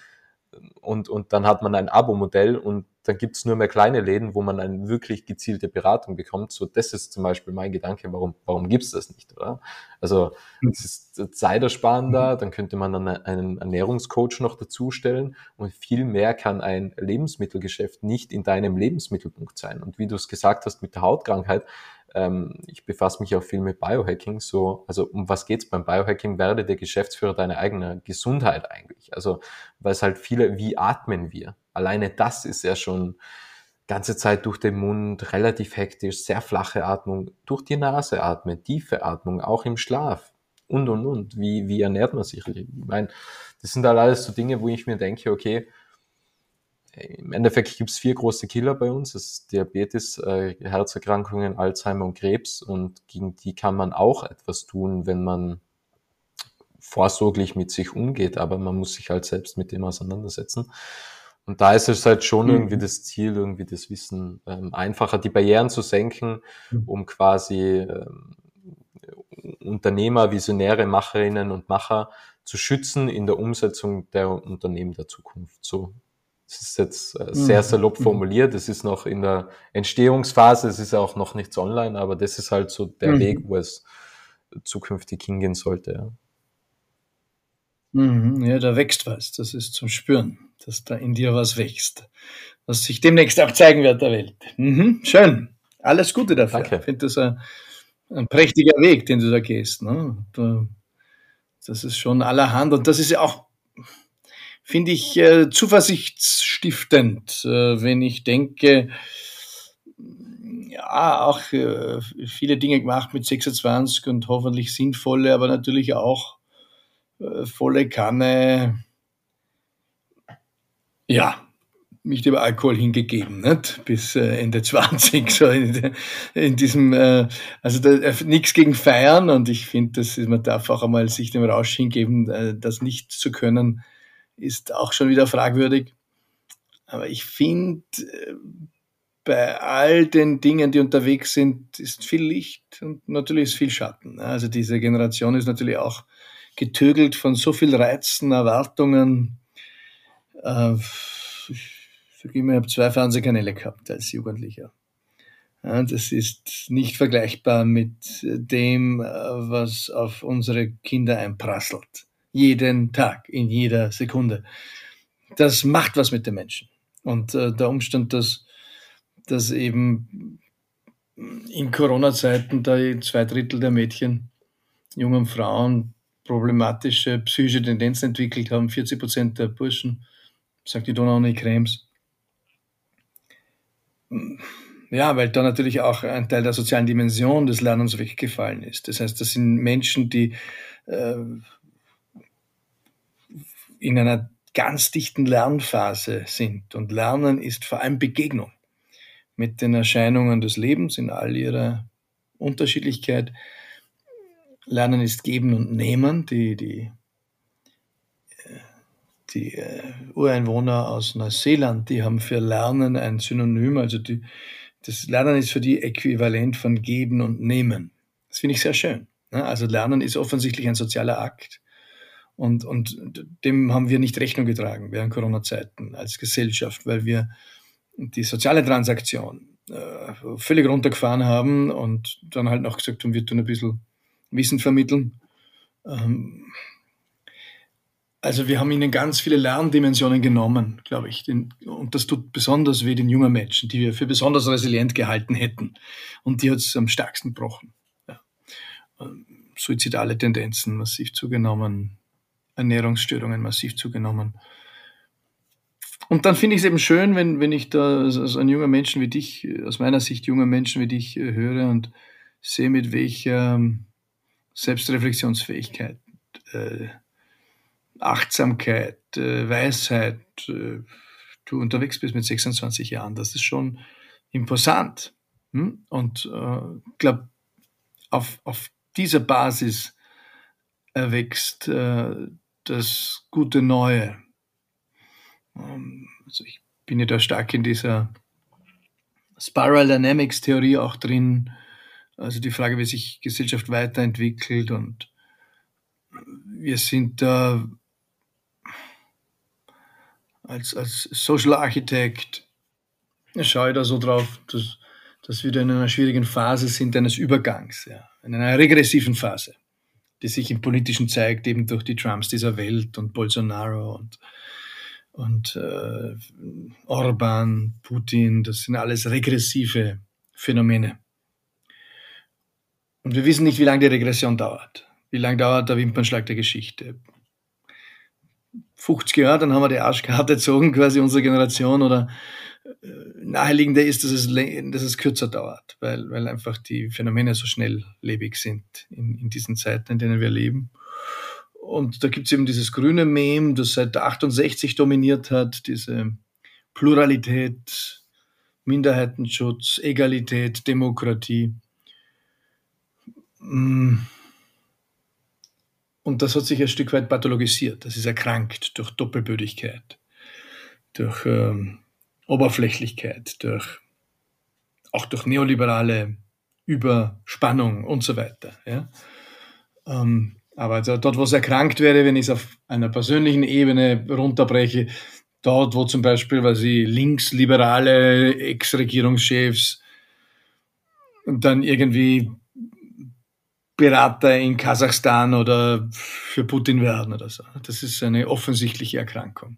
und, und dann hat man ein Abo-Modell und dann gibt's nur mehr kleine Läden, wo man eine wirklich gezielte Beratung bekommt. So, das ist zum Beispiel mein Gedanke, warum, warum gibt's das nicht, oder? Also hm. es ist zeitersparender, dann könnte man dann einen Ernährungscoach noch dazustellen und viel mehr kann ein Lebensmittelgeschäft nicht in deinem Lebensmittelpunkt sein. Und wie du es gesagt hast mit der Hautkrankheit, ähm, ich befasse mich auch viel mit Biohacking. So, also um was geht's beim Biohacking? Werde der Geschäftsführer deiner eigenen Gesundheit eigentlich. Also, weil es halt viele, wie atmen wir? Alleine das ist ja schon ganze Zeit durch den Mund, relativ hektisch, sehr flache Atmung, durch die Nase atmen, tiefe Atmung, auch im Schlaf und und und. Wie, wie ernährt man sich? Ich meine, das sind halt alles so Dinge, wo ich mir denke, okay, im Endeffekt gibt es vier große Killer bei uns. Das ist Diabetes, äh, Herzerkrankungen, Alzheimer und Krebs. Und gegen die kann man auch etwas tun, wenn man vorsorglich mit sich umgeht. Aber man muss sich halt selbst mit dem auseinandersetzen. Und da ist es halt schon mhm. irgendwie das Ziel, irgendwie das Wissen ähm, einfacher, die Barrieren zu senken, mhm. um quasi ähm, Unternehmer, Visionäre, Macherinnen und Macher zu schützen in der Umsetzung der Unternehmen der Zukunft. So das ist jetzt äh, sehr mhm. salopp mhm. formuliert. Es ist noch in der Entstehungsphase, es ist auch noch nichts online, aber das ist halt so der mhm. Weg, wo es zukünftig hingehen sollte. Ja. Mhm, ja, da wächst was. Das ist zum Spüren, dass da in dir was wächst. Was sich demnächst auch zeigen wird der Welt. Mhm, schön. Alles Gute dafür. Danke. Ich finde das ein, ein, prächtiger Weg, den du da gehst. Ne? Das ist schon allerhand. Und das ist ja auch finde ich äh, zuversichtsstiftend, äh, wenn ich denke, ja, auch äh, viele Dinge gemacht mit 26 und hoffentlich sinnvolle, aber natürlich auch äh, volle Kanne, ja, mich dem Alkohol hingegeben, nicht? bis äh, Ende 20, so in, in diesem, äh, also äh, nichts gegen Feiern und ich finde, man darf auch einmal sich dem Rausch hingeben, das nicht zu können, ist auch schon wieder fragwürdig. Aber ich finde, bei all den Dingen, die unterwegs sind, ist viel Licht und natürlich ist viel Schatten. Also diese Generation ist natürlich auch getögelt von so viel Reizen, Erwartungen. Äh, ich ich habe zwei Fernsehkanäle gehabt als Jugendlicher. das ist nicht vergleichbar mit dem, äh, was auf unsere Kinder einprasselt jeden Tag, in jeder Sekunde. Das macht was mit den Menschen. Und äh, der Umstand, dass, dass eben in Corona-Zeiten da zwei Drittel der Mädchen, jungen Frauen problematische psychische Tendenzen entwickelt haben, 40 Prozent der Burschen, sagt die Donau Krems. Ja, weil da natürlich auch ein Teil der sozialen Dimension des Lernens weggefallen ist. Das heißt, das sind Menschen, die äh, in einer ganz dichten Lernphase sind. Und Lernen ist vor allem Begegnung mit den Erscheinungen des Lebens in all ihrer Unterschiedlichkeit. Lernen ist Geben und Nehmen. Die, die, die äh, Ureinwohner aus Neuseeland, die haben für Lernen ein Synonym. Also die, das Lernen ist für die äquivalent von Geben und Nehmen. Das finde ich sehr schön. Ne? Also Lernen ist offensichtlich ein sozialer Akt. Und, und dem haben wir nicht Rechnung getragen während Corona-Zeiten als Gesellschaft, weil wir die soziale Transaktion äh, völlig runtergefahren haben und dann halt noch gesagt haben, wir tun ein bisschen Wissen vermitteln. Ähm, also wir haben ihnen ganz viele Lerndimensionen genommen, glaube ich. Und das tut besonders weh den jungen Menschen, die wir für besonders resilient gehalten hätten. Und die hat es am stärksten gebrochen. Ja. Ähm, suizidale Tendenzen massiv zugenommen, Ernährungsstörungen massiv zugenommen. Und dann finde ich es eben schön, wenn, wenn ich da als ein junger Menschen wie dich, aus meiner Sicht junger Menschen wie dich äh, höre und sehe, mit welcher ähm, Selbstreflexionsfähigkeit, äh, Achtsamkeit, äh, Weisheit äh, du unterwegs bist mit 26 Jahren. Das ist schon imposant. Hm? Und ich äh, glaube, auf, auf dieser Basis erwächst äh, das gute Neue. Ähm, also ich bin ja da stark in dieser Spiral Dynamics Theorie auch drin. Also die Frage, wie sich Gesellschaft weiterentwickelt und wir sind da als, als Social Architect schaue ich da so drauf, dass, dass wir in einer schwierigen Phase sind eines Übergangs, ja, in einer regressiven Phase, die sich im Politischen zeigt, eben durch die Trumps dieser Welt und Bolsonaro und, und äh, Orban, Putin, das sind alles regressive Phänomene. Und wir wissen nicht, wie lange die Regression dauert. Wie lange dauert der Wimpernschlag der Geschichte? 50 Jahre, dann haben wir die Arschkarte gezogen, quasi unsere Generation, oder äh, naheliegender ist, dass es, dass es kürzer dauert, weil, weil einfach die Phänomene so schnelllebig sind in, in diesen Zeiten, in denen wir leben. Und da gibt es eben dieses grüne Mem, das seit 68 dominiert hat, diese Pluralität, Minderheitenschutz, Egalität, Demokratie. Mm. Und das hat sich ein Stück weit pathologisiert. Das ist erkrankt durch Doppelbödigkeit, durch ähm, Oberflächlichkeit, durch, auch durch neoliberale Überspannung und so weiter. Ja? Ähm, aber dort, wo es erkrankt wäre, wenn ich es auf einer persönlichen Ebene runterbreche, dort, wo zum Beispiel, weil sie linksliberale Ex-Regierungschefs dann irgendwie Berater in Kasachstan oder für Putin werden oder so. Das ist eine offensichtliche Erkrankung.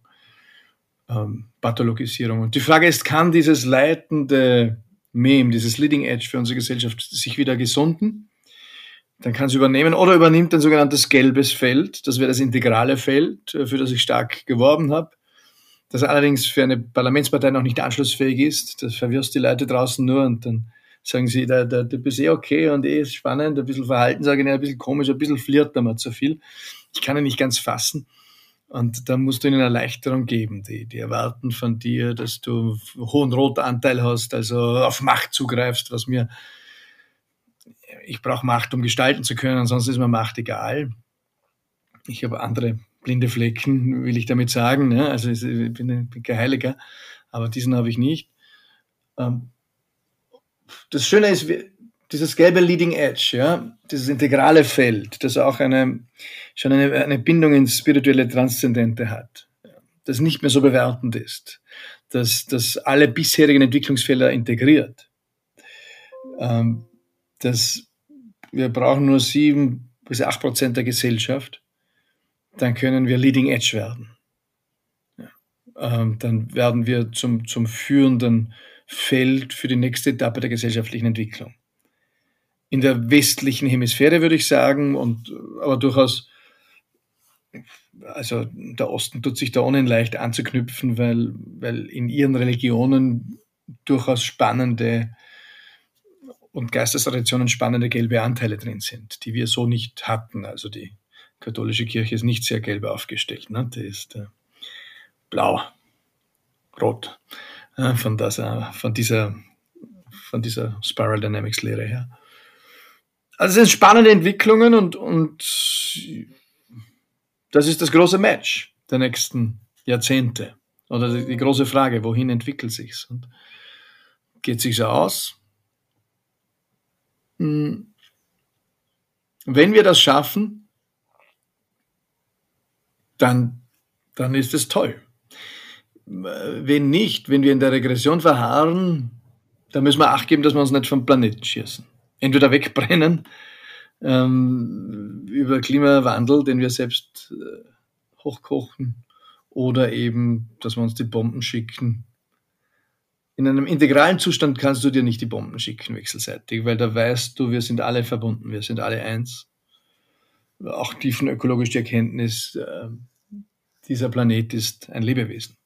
Ähm, Pathologisierung. Und die Frage ist, kann dieses leitende Meme, dieses Leading Edge für unsere Gesellschaft sich wieder gesunden? Dann kann es übernehmen oder übernimmt ein sogenanntes gelbes Feld. Das wäre das integrale Feld, äh, für das ich stark geworben habe. Das allerdings für eine Parlamentspartei noch nicht anschlussfähig ist. Das verwirrst die Leute draußen nur und dann sagen sie, der, der Typ ist eh okay und eh ist spannend, ein bisschen Verhalten, sage ich, ein bisschen komisch, ein bisschen flirt mal zu viel. Ich kann ihn nicht ganz fassen. Und da musst du ihnen Erleichterung geben. Die, die erwarten von dir, dass du hohen Rotanteil hast, also auf Macht zugreifst, was mir, ich brauche Macht, um gestalten zu können, ansonsten ist mir Macht egal. Ich habe andere blinde Flecken, will ich damit sagen. Ne? Also ich bin, bin kein Heiliger, aber diesen habe ich nicht. Ähm, das Schöne ist, dieses gelbe Leading Edge, ja, dieses integrale Feld, das auch eine, schon eine, eine Bindung ins spirituelle Transzendente hat, das nicht mehr so bewertend ist, dass das alle bisherigen Entwicklungsfelder integriert. Ähm, dass wir brauchen nur sieben bis acht Prozent der Gesellschaft, dann können wir Leading Edge werden. Ja. Ähm, dann werden wir zum, zum führenden Feld für die nächste Etappe der gesellschaftlichen Entwicklung. In der westlichen Hemisphäre würde ich sagen, und aber durchaus, also der Osten tut sich da ohnehin leicht anzuknüpfen, weil, weil in ihren Religionen durchaus spannende und Geistestraditionen spannende gelbe Anteile drin sind, die wir so nicht hatten. Also die katholische Kirche ist nicht sehr gelb aufgestellt, ne? die ist äh, blau, rot von, das, von, dieser, von dieser Spiral Dynamics Lehre her. Also es sind spannende Entwicklungen und, und das ist das große Match der nächsten Jahrzehnte. Oder die, große Frage, wohin entwickelt sich's? Und geht sich's aus? Hm. Wenn wir das schaffen, dann, dann ist es toll. Wenn nicht, wenn wir in der Regression verharren, dann müssen wir Acht geben, dass wir uns nicht vom Planeten schießen. Entweder wegbrennen ähm, über Klimawandel, den wir selbst äh, hochkochen, oder eben, dass wir uns die Bomben schicken. In einem integralen Zustand kannst du dir nicht die Bomben schicken wechselseitig, weil da weißt du, wir sind alle verbunden, wir sind alle eins. Auch tiefenökologisch die Erkenntnis, äh, dieser Planet ist ein Lebewesen.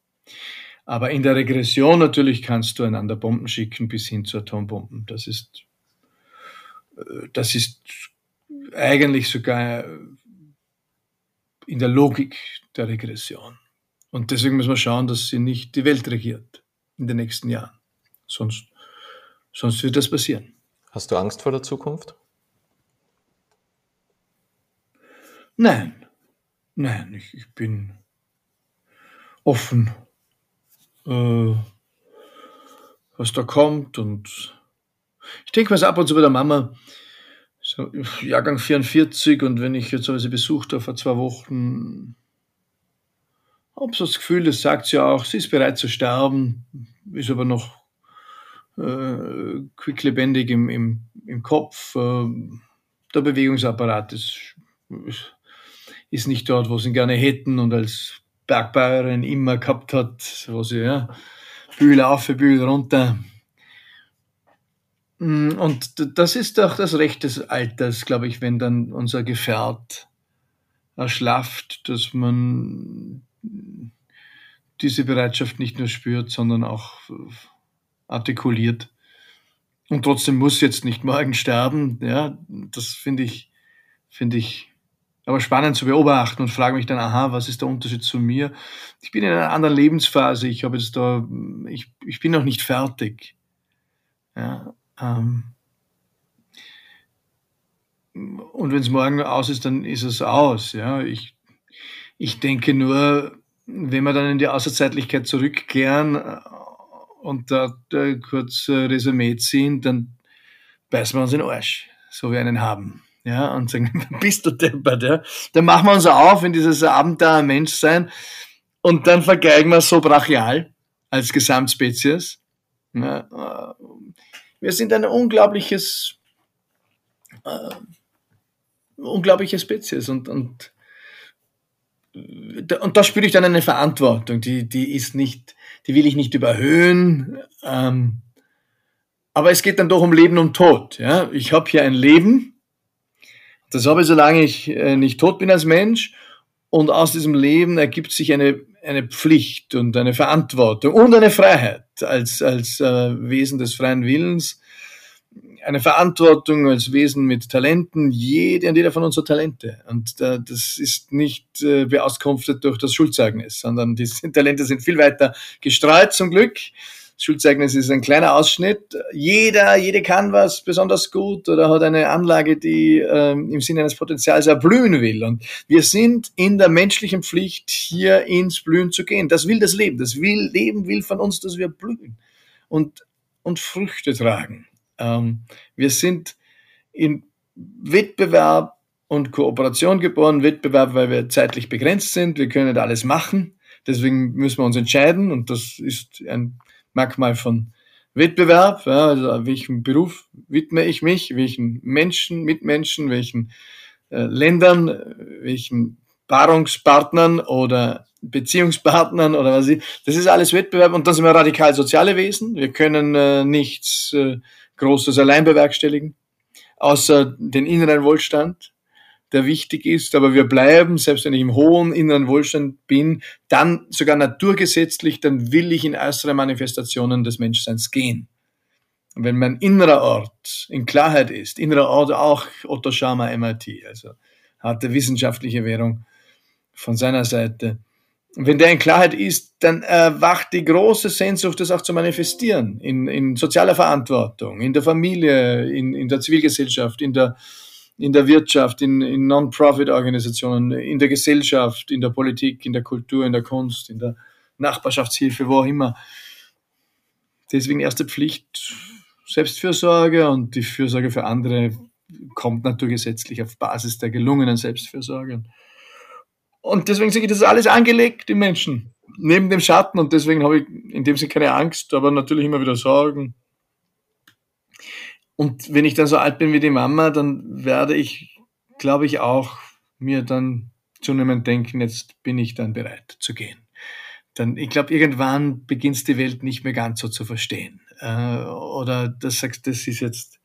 Aber in der Regression natürlich kannst du einander Bomben schicken bis hin zu Atombomben. Das ist, äh, das ist eigentlich sogar in der Logik der Regression. Und deswegen müssen wir schauen, dass sie nicht die Welt regiert in den nächsten Jahren. Sonst, sonst wird das passieren. Hast du Angst vor der Zukunft? Nein, nein, ich, ich bin offen äh, was da kommt. Und ich denke mir ab und zu bei der Mama, so Jahrgang 44 und wenn ich jetzt sie besucht habe vor zwei Wochen, habe so das Gefühl, das sagt sie auch, sie ist bereit zu sterben, ist aber noch äh, quicklebendig im, im, im Kopf. Äh, der Bewegungsapparat ist, ist nicht dort, wo sie ihn gerne hätten und als Bergbäuerin immer gehabt hat, wo sie ja, Bühl auf, Bühl runter. Mm, und das ist doch das Recht des Alters, glaube ich, wenn dann unser Gefährt erschlafft, dass man diese Bereitschaft nicht nur spürt, sondern auch artikuliert. Und trotzdem muss jetzt nicht morgen sterben. Ja, das finde ich, finde ich aber spannend zu beobachten und frage mich dann, aha, was ist der Unterschied zu mir? Ich bin in einer anderen Lebensphase. Ich habe jetzt da, ich, ich bin noch nicht fertig. Ja, ähm, und wenn es morgen aus ist, dann ist es aus. Ja, ich, ich denke nur, wenn wir dann in die Außerzeitlichkeit zurückkehren äh, und da, kurz äh, Resümee ziehen, dann beißen wir uns in den Arsch, so wie einen haben. Ja, und sagen, bist du deppert, ja? Dann machen wir uns auf in dieses Abenteuer Menschsein und dann vergeigen wir so brachial als Gesamtspezies. Ja, äh, wir sind ein unglaubliches, äh, unglaubliche Spezies und, und und da spüre ich dann eine Verantwortung, die, die ist nicht, die will ich nicht überhöhen. Ähm, aber es geht dann doch um Leben und Tod. Ja? Ich habe hier ein Leben, das habe ich, solange ich äh, nicht tot bin als Mensch. Und aus diesem Leben ergibt sich eine, eine Pflicht und eine Verantwortung und eine Freiheit als, als äh, Wesen des freien Willens eine Verantwortung als Wesen mit Talenten. Jede und jeder von uns hat Talente. Und äh, das ist nicht beauskunftet durch das Schulzeugnis, sondern die Talente sind viel weiter gestreut zum Glück. Schulzeugnis ist ein kleiner Ausschnitt. Jeder, jede kann was besonders gut oder hat eine Anlage, die äh, im Sinne eines Potenzials erblühen will. Und wir sind in der menschlichen Pflicht, hier ins Blühen zu gehen. Das will das Leben. Das will, Leben will von uns, dass wir blühen und, und Früchte tragen. Ähm, wir sind in Wettbewerb und Kooperation geboren. Wettbewerb, weil wir zeitlich begrenzt sind. Wir können nicht alles machen. Deswegen müssen wir uns entscheiden. Und das ist ein Merkmal von Wettbewerb. Ja, also welchem Beruf widme ich mich? Welchen Menschen, Mitmenschen, welchen äh, Ländern, welchen Paarungspartnern oder Beziehungspartnern oder was ich. Das ist alles Wettbewerb und das sind wir radikal soziale Wesen. Wir können äh, nichts äh, Großes allein bewerkstelligen, außer den inneren Wohlstand, der wichtig ist. Aber wir bleiben, selbst wenn ich im hohen inneren Wohlstand bin, dann sogar naturgesetzlich, dann will ich in äußere Manifestationen des Menschseins gehen. Und wenn mein innerer Ort in Klarheit ist, innerer Ort auch Otto Schama MIT, also harte wissenschaftliche Währung von seiner Seite, wenn der in Klarheit ist, dann erwacht die große Sehnsucht, das auch zu manifestieren, in, in sozialer Verantwortung, in der Familie, in, in der Zivilgesellschaft, in der, in der Wirtschaft, in, in Non-Profit-Organisationen, in der Gesellschaft, in der Politik, in der Kultur, in der Kunst, in der Nachbarschaftshilfe, wo auch immer. Deswegen erste Pflicht Selbstfürsorge und die Fürsorge für andere kommt naturgesetzlich auf Basis der gelungenen Selbstfürsorge. Und deswegen sage ich, das ist alles angelegt im Menschen. Neben dem Schatten. Und deswegen habe ich in dem Sinne keine Angst, aber natürlich immer wieder Sorgen. Und wenn ich dann so alt bin wie die Mama, dann werde ich, glaube ich, auch mir dann zunehmend denken, jetzt bin ich dann bereit zu gehen. Dann, ich glaube, irgendwann beginnt die Welt nicht mehr ganz so zu verstehen. Äh, oder das sagst, das ist jetzt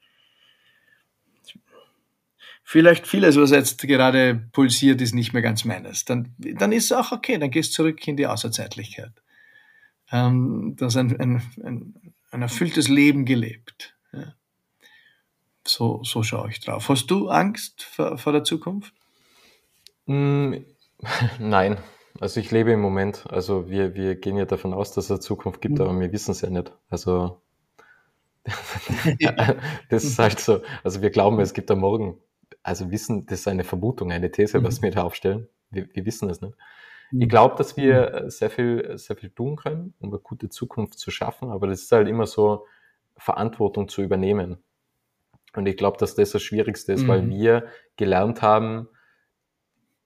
vielleicht vieles, was jetzt gerade pulsiert, ist nicht mehr ganz meines. Dann, dann ist es auch okay, dann gehst du zurück in die Außerzeitlichkeit. Ähm, das ist ein, ein, ein, ein erfülltes Leben gelebt. So, so schaue ich drauf. Hast du Angst vor, vor der Zukunft? Mm, nein, also ich lebe im Moment. Also wir, wir gehen ja davon aus, dass es eine Zukunft gibt, mhm. aber wir wissen es ja nicht. Also das ist halt so. Also wir glauben, es gibt da morgen also wissen, das ist eine Vermutung, eine These, mhm. was wir da aufstellen. Wir, wir wissen es nicht. Mhm. Ich glaube, dass wir mhm. sehr viel, sehr viel tun können, um eine gute Zukunft zu schaffen, aber das ist halt immer so, Verantwortung zu übernehmen. Und ich glaube, dass das das Schwierigste ist, mhm. weil wir gelernt haben,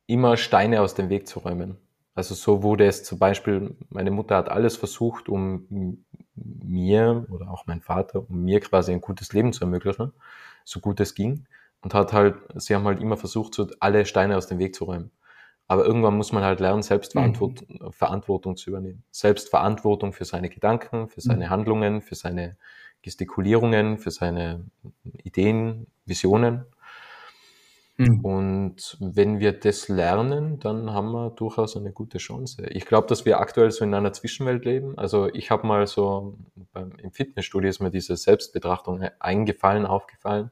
immer Steine aus dem Weg zu räumen. Also so wurde es zum Beispiel, meine Mutter hat alles versucht, um mir oder auch mein Vater, um mir quasi ein gutes Leben zu ermöglichen, so gut es ging. Und hat halt, sie haben halt immer versucht, so alle Steine aus dem Weg zu räumen. Aber irgendwann muss man halt lernen, Selbstverantwortung mhm. Verantwortung zu übernehmen. Selbstverantwortung für seine Gedanken, für seine mhm. Handlungen, für seine Gestikulierungen, für seine Ideen, Visionen. Mhm. Und wenn wir das lernen, dann haben wir durchaus eine gute Chance. Ich glaube, dass wir aktuell so in einer Zwischenwelt leben. Also ich habe mal so beim, im Fitnessstudio ist mir diese Selbstbetrachtung eingefallen, aufgefallen,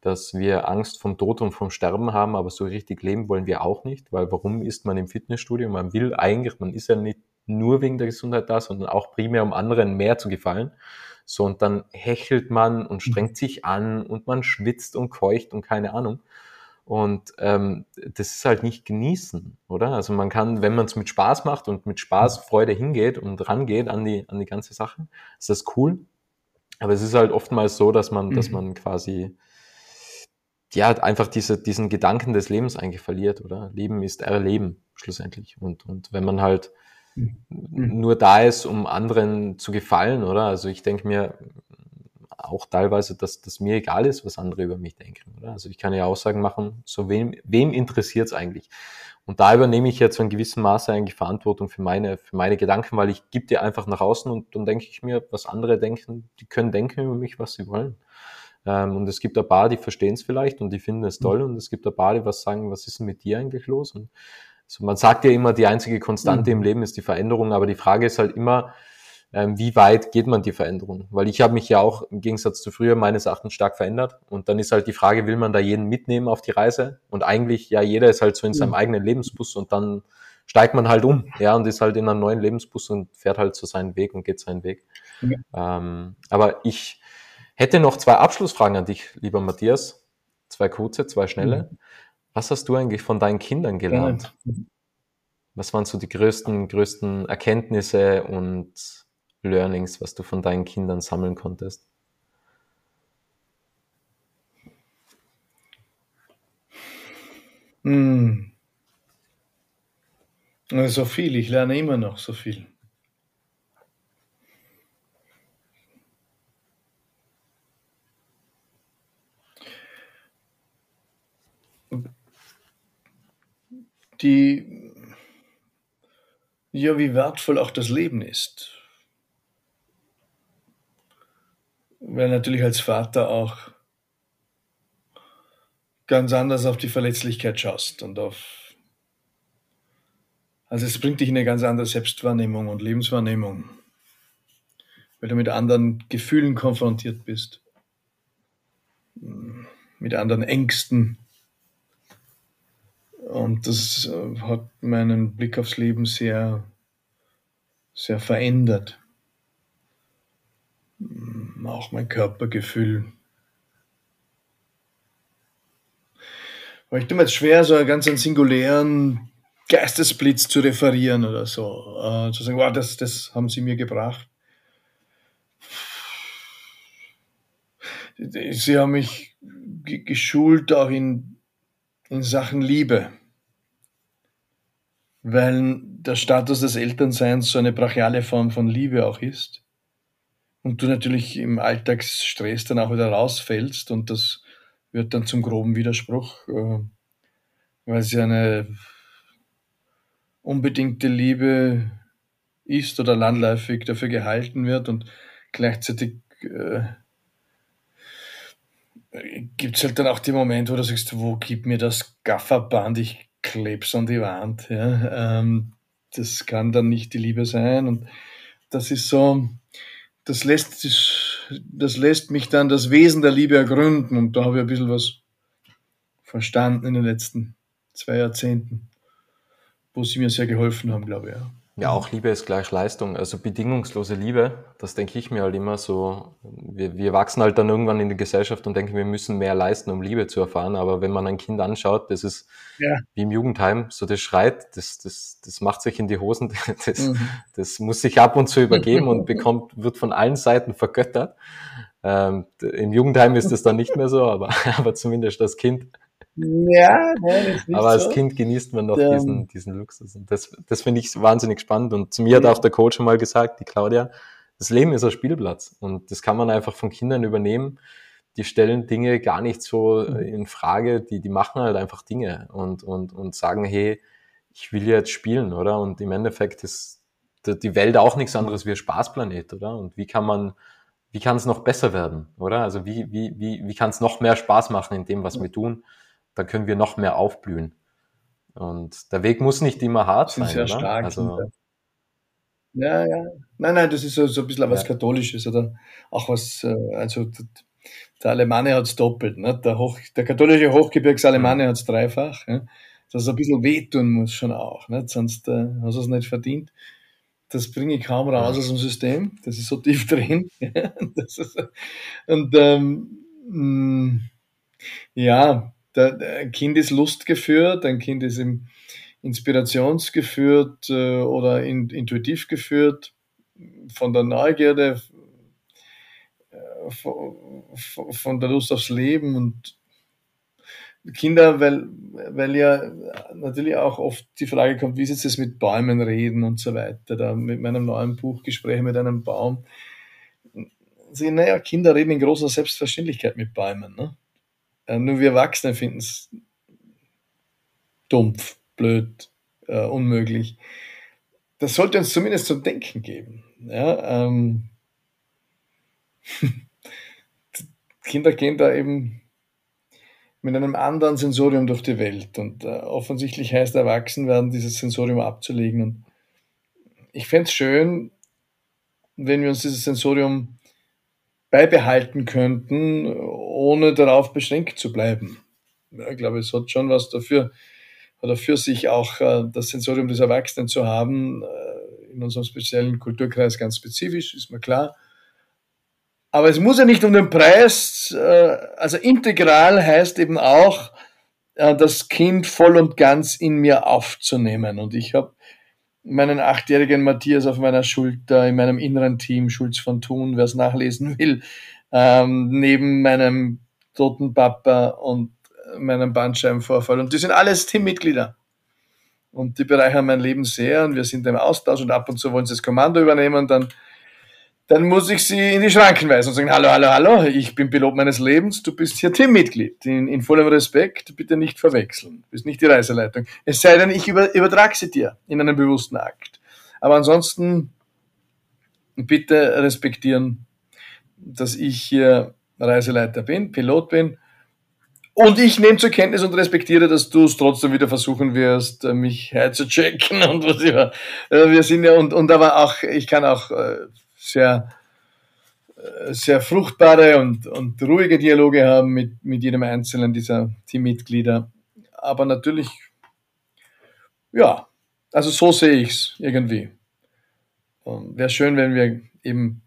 dass wir Angst vom Tod und vom Sterben haben, aber so richtig leben wollen wir auch nicht, weil warum ist man im Fitnessstudio? Man will eigentlich, man ist ja nicht nur wegen der Gesundheit da, sondern auch primär um anderen mehr zu gefallen. So, und dann hechelt man und strengt sich an und man schwitzt und keucht und keine Ahnung. Und ähm, das ist halt nicht genießen, oder? Also man kann, wenn man es mit Spaß macht und mit Spaß, Freude hingeht und rangeht an die, an die ganze Sache, ist das cool. Aber es ist halt oftmals so, dass man, mhm. dass man quasi ja einfach diese, diesen Gedanken des Lebens eigentlich verliert, oder? Leben ist Erleben schlussendlich. Und, und wenn man halt mhm. Nur da ist, um anderen zu gefallen, oder? Also ich denke mir, auch teilweise, dass das mir egal ist, was andere über mich denken. Oder? Also ich kann ja Aussagen machen, so wem, wem interessiert es eigentlich? Und da übernehme ich jetzt so in gewissem Maße eigentlich Verantwortung für meine, für meine Gedanken, weil ich gebe die einfach nach außen und dann denke ich mir, was andere denken, die können denken über mich, was sie wollen. Ähm, und es gibt ein paar, die verstehen es vielleicht und die finden es toll und es gibt ein paar, die was sagen, was ist denn mit dir eigentlich los? Und also man sagt ja immer, die einzige Konstante mhm. im Leben ist die Veränderung, aber die Frage ist halt immer, ähm, wie weit geht man die Veränderung? Weil ich habe mich ja auch im Gegensatz zu früher meines Erachtens stark verändert. Und dann ist halt die Frage, will man da jeden mitnehmen auf die Reise? Und eigentlich, ja, jeder ist halt so in seinem eigenen Lebensbus und dann steigt man halt um, ja, und ist halt in einem neuen Lebensbus und fährt halt so seinen Weg und geht seinen Weg. Ja. Ähm, aber ich hätte noch zwei Abschlussfragen an dich, lieber Matthias. Zwei kurze, zwei schnelle. Mhm. Was hast du eigentlich von deinen Kindern gelernt? Ja. Was waren so die größten, größten Erkenntnisse und Learnings, was du von deinen Kindern sammeln konntest? Hm. So viel, ich lerne immer noch so viel. Die, ja, wie wertvoll auch das Leben ist. weil natürlich als Vater auch ganz anders auf die Verletzlichkeit schaust und auf. Also es bringt dich in eine ganz andere Selbstwahrnehmung und Lebenswahrnehmung, weil du mit anderen Gefühlen konfrontiert bist, mit anderen Ängsten. Und das äh, hat meinen Blick aufs Leben sehr, sehr verändert auch mein Körpergefühl. Ich tue mir jetzt schwer, so einen ganz einen singulären Geistesblitz zu referieren oder so. Äh, zu sagen, wow, das, das haben sie mir gebracht. Sie haben mich geschult auch in, in Sachen Liebe, weil der Status des Elternseins so eine brachiale Form von Liebe auch ist. Und du natürlich im Alltagsstress dann auch wieder rausfällst und das wird dann zum groben Widerspruch, äh, weil ja eine unbedingte Liebe ist oder landläufig dafür gehalten wird und gleichzeitig äh, gibt es halt dann auch die Momente, wo du sagst, wo gib mir das Gafferband, ich kleb's an die Wand. Ja? Ähm, das kann dann nicht die Liebe sein und das ist so, das lässt, das lässt mich dann das Wesen der Liebe ergründen und da habe ich ein bisschen was verstanden in den letzten zwei Jahrzehnten, wo sie mir sehr geholfen haben, glaube ich. Ja. Ja, auch Liebe ist gleich Leistung. Also bedingungslose Liebe, das denke ich mir halt immer so. Wir, wir wachsen halt dann irgendwann in die Gesellschaft und denken, wir müssen mehr leisten, um Liebe zu erfahren. Aber wenn man ein Kind anschaut, das ist ja. wie im Jugendheim, so das schreit, das, das, das macht sich in die Hosen, das, mhm. das muss sich ab und zu übergeben und bekommt, wird von allen Seiten vergöttert. Ähm, Im Jugendheim ist es dann nicht mehr so, aber, aber zumindest das Kind ja, nein, Aber als so. Kind genießt man noch ähm, diesen, diesen Luxus. Und das, das finde ich wahnsinnig spannend. Und zu mir hat auch der Coach schon mal gesagt, die Claudia, das Leben ist ein Spielplatz und das kann man einfach von Kindern übernehmen. Die stellen Dinge gar nicht so mhm. in Frage, die, die machen halt einfach Dinge und, und, und sagen, hey, ich will jetzt spielen, oder? Und im Endeffekt ist die Welt auch nichts anderes wie ein Spaßplanet, oder? Und wie kann man, wie kann es noch besser werden, oder? Also wie, wie, wie, wie kann es noch mehr Spaß machen in dem, was wir tun? Dann können wir noch mehr aufblühen. Und der Weg muss nicht immer hart sein. Sehr oder? stark. Also, ja, ja. Nein, nein, das ist so, so ein bisschen was ja. Katholisches oder auch was, äh, also der Alemanne hat es doppelt. Ne? Der, Hoch, der katholische Hochgebirgsalemanne mhm. hat es dreifach. Ne? Dass es ein bisschen wehtun muss schon auch, ne? sonst äh, hast du es nicht verdient. Das bringe ich kaum raus aus dem System. Das ist so tief drin. ist, und ähm, mh, ja, ein Kind ist lustgeführt, ein Kind ist im inspirationsgeführt äh, oder in, intuitiv geführt, von der Neugierde, äh, von, der Lust aufs Leben und Kinder, weil, weil ja natürlich auch oft die Frage kommt, wie ist jetzt das mit Bäumen reden und so weiter. Da mit meinem neuen Buch Gespräche mit einem Baum. Sie, naja, Kinder reden in großer Selbstverständlichkeit mit Bäumen. Ne? Äh, nur wir Erwachsene finden es dumpf, blöd, äh, unmöglich. Das sollte uns zumindest zum Denken geben. Ja, ähm, Kinder gehen da eben mit einem anderen Sensorium durch die Welt und äh, offensichtlich heißt erwachsen werden, dieses Sensorium abzulegen. Und ich fände es schön, wenn wir uns dieses Sensorium beibehalten könnten, ohne darauf beschränkt zu bleiben. Ja, ich glaube, es hat schon was dafür, oder für sich auch äh, das Sensorium des Erwachsenen zu haben, äh, in unserem speziellen Kulturkreis ganz spezifisch, ist mir klar. Aber es muss ja nicht um den Preis, äh, also integral heißt eben auch, äh, das Kind voll und ganz in mir aufzunehmen. Und ich habe meinen achtjährigen Matthias auf meiner Schulter in meinem inneren Team, Schulz von Thun, wer es nachlesen will, ähm, neben meinem toten Papa und meinem Bandscheibenvorfall. Und die sind alles Teammitglieder. Und die bereichern mein Leben sehr und wir sind im Austausch und ab und zu wollen sie das Kommando übernehmen, dann, dann muss ich sie in die Schranken weisen und sagen, hallo, hallo, hallo, ich bin Pilot meines Lebens, du bist hier Teammitglied. In, in vollem Respekt, bitte nicht verwechseln. Du bist nicht die Reiseleitung. Es sei denn, ich über, übertrage sie dir in einem bewussten Akt. Aber ansonsten bitte respektieren, dass ich hier Reiseleiter bin, Pilot bin und ich nehme zur Kenntnis und respektiere, dass du es trotzdem wieder versuchen wirst, äh, mich herzuchecken und was immer. Äh, wir sind ja, und, und aber auch, ich kann auch äh, sehr, sehr fruchtbare und, und ruhige Dialoge haben mit, mit jedem einzelnen dieser Teammitglieder. Aber natürlich, ja, also so sehe ich es irgendwie. Wäre schön, wenn wir eben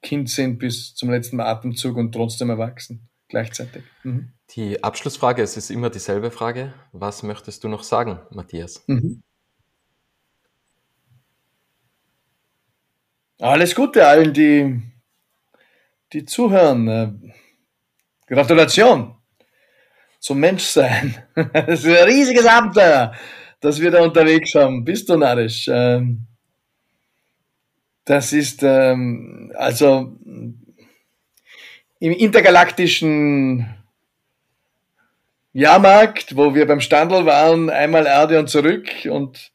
Kind sind bis zum letzten Atemzug und trotzdem erwachsen gleichzeitig. Mhm. Die Abschlussfrage, es ist immer dieselbe Frage. Was möchtest du noch sagen, Matthias? Mhm. Alles Gute allen, die, die zuhören. Äh, Gratulation zum Menschsein. Das ist ein riesiges Abenteuer, das wir da unterwegs haben. Bist du narrisch? Ähm, das ist ähm, also im intergalaktischen Jahrmarkt, wo wir beim Standel waren, einmal Erde und zurück und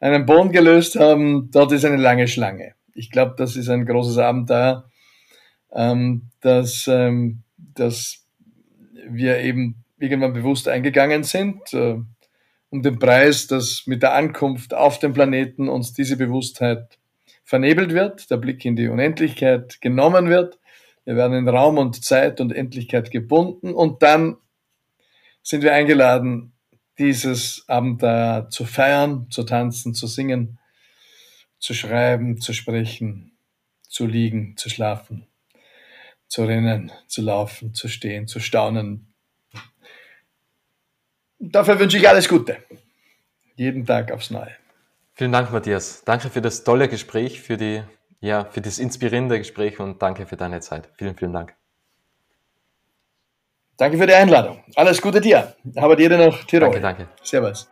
einen Boden gelöst haben, dort ist eine lange Schlange. Ich glaube, das ist ein großes Abenteuer, ähm, dass, ähm, dass wir eben irgendwann bewusst eingegangen sind, äh, um den Preis, dass mit der Ankunft auf den Planeten uns diese Bewusstheit vernebelt wird, der Blick in die Unendlichkeit genommen wird. Wir werden in Raum und Zeit und Endlichkeit gebunden und dann sind wir eingeladen, dieses Abenteuer zu feiern, zu tanzen, zu singen, zu schreiben, zu sprechen, zu liegen, zu schlafen, zu rennen, zu laufen, zu stehen, zu staunen. Dafür wünsche ich alles Gute. Jeden Tag aufs Neue. Vielen Dank, Matthias. Danke für das tolle Gespräch, für, die, ja, für das inspirierende Gespräch und danke für deine Zeit. Vielen, vielen Dank. Danke für die Einladung. Alles Gute dir. Aber dir noch Tirol. Danke, danke. Servus.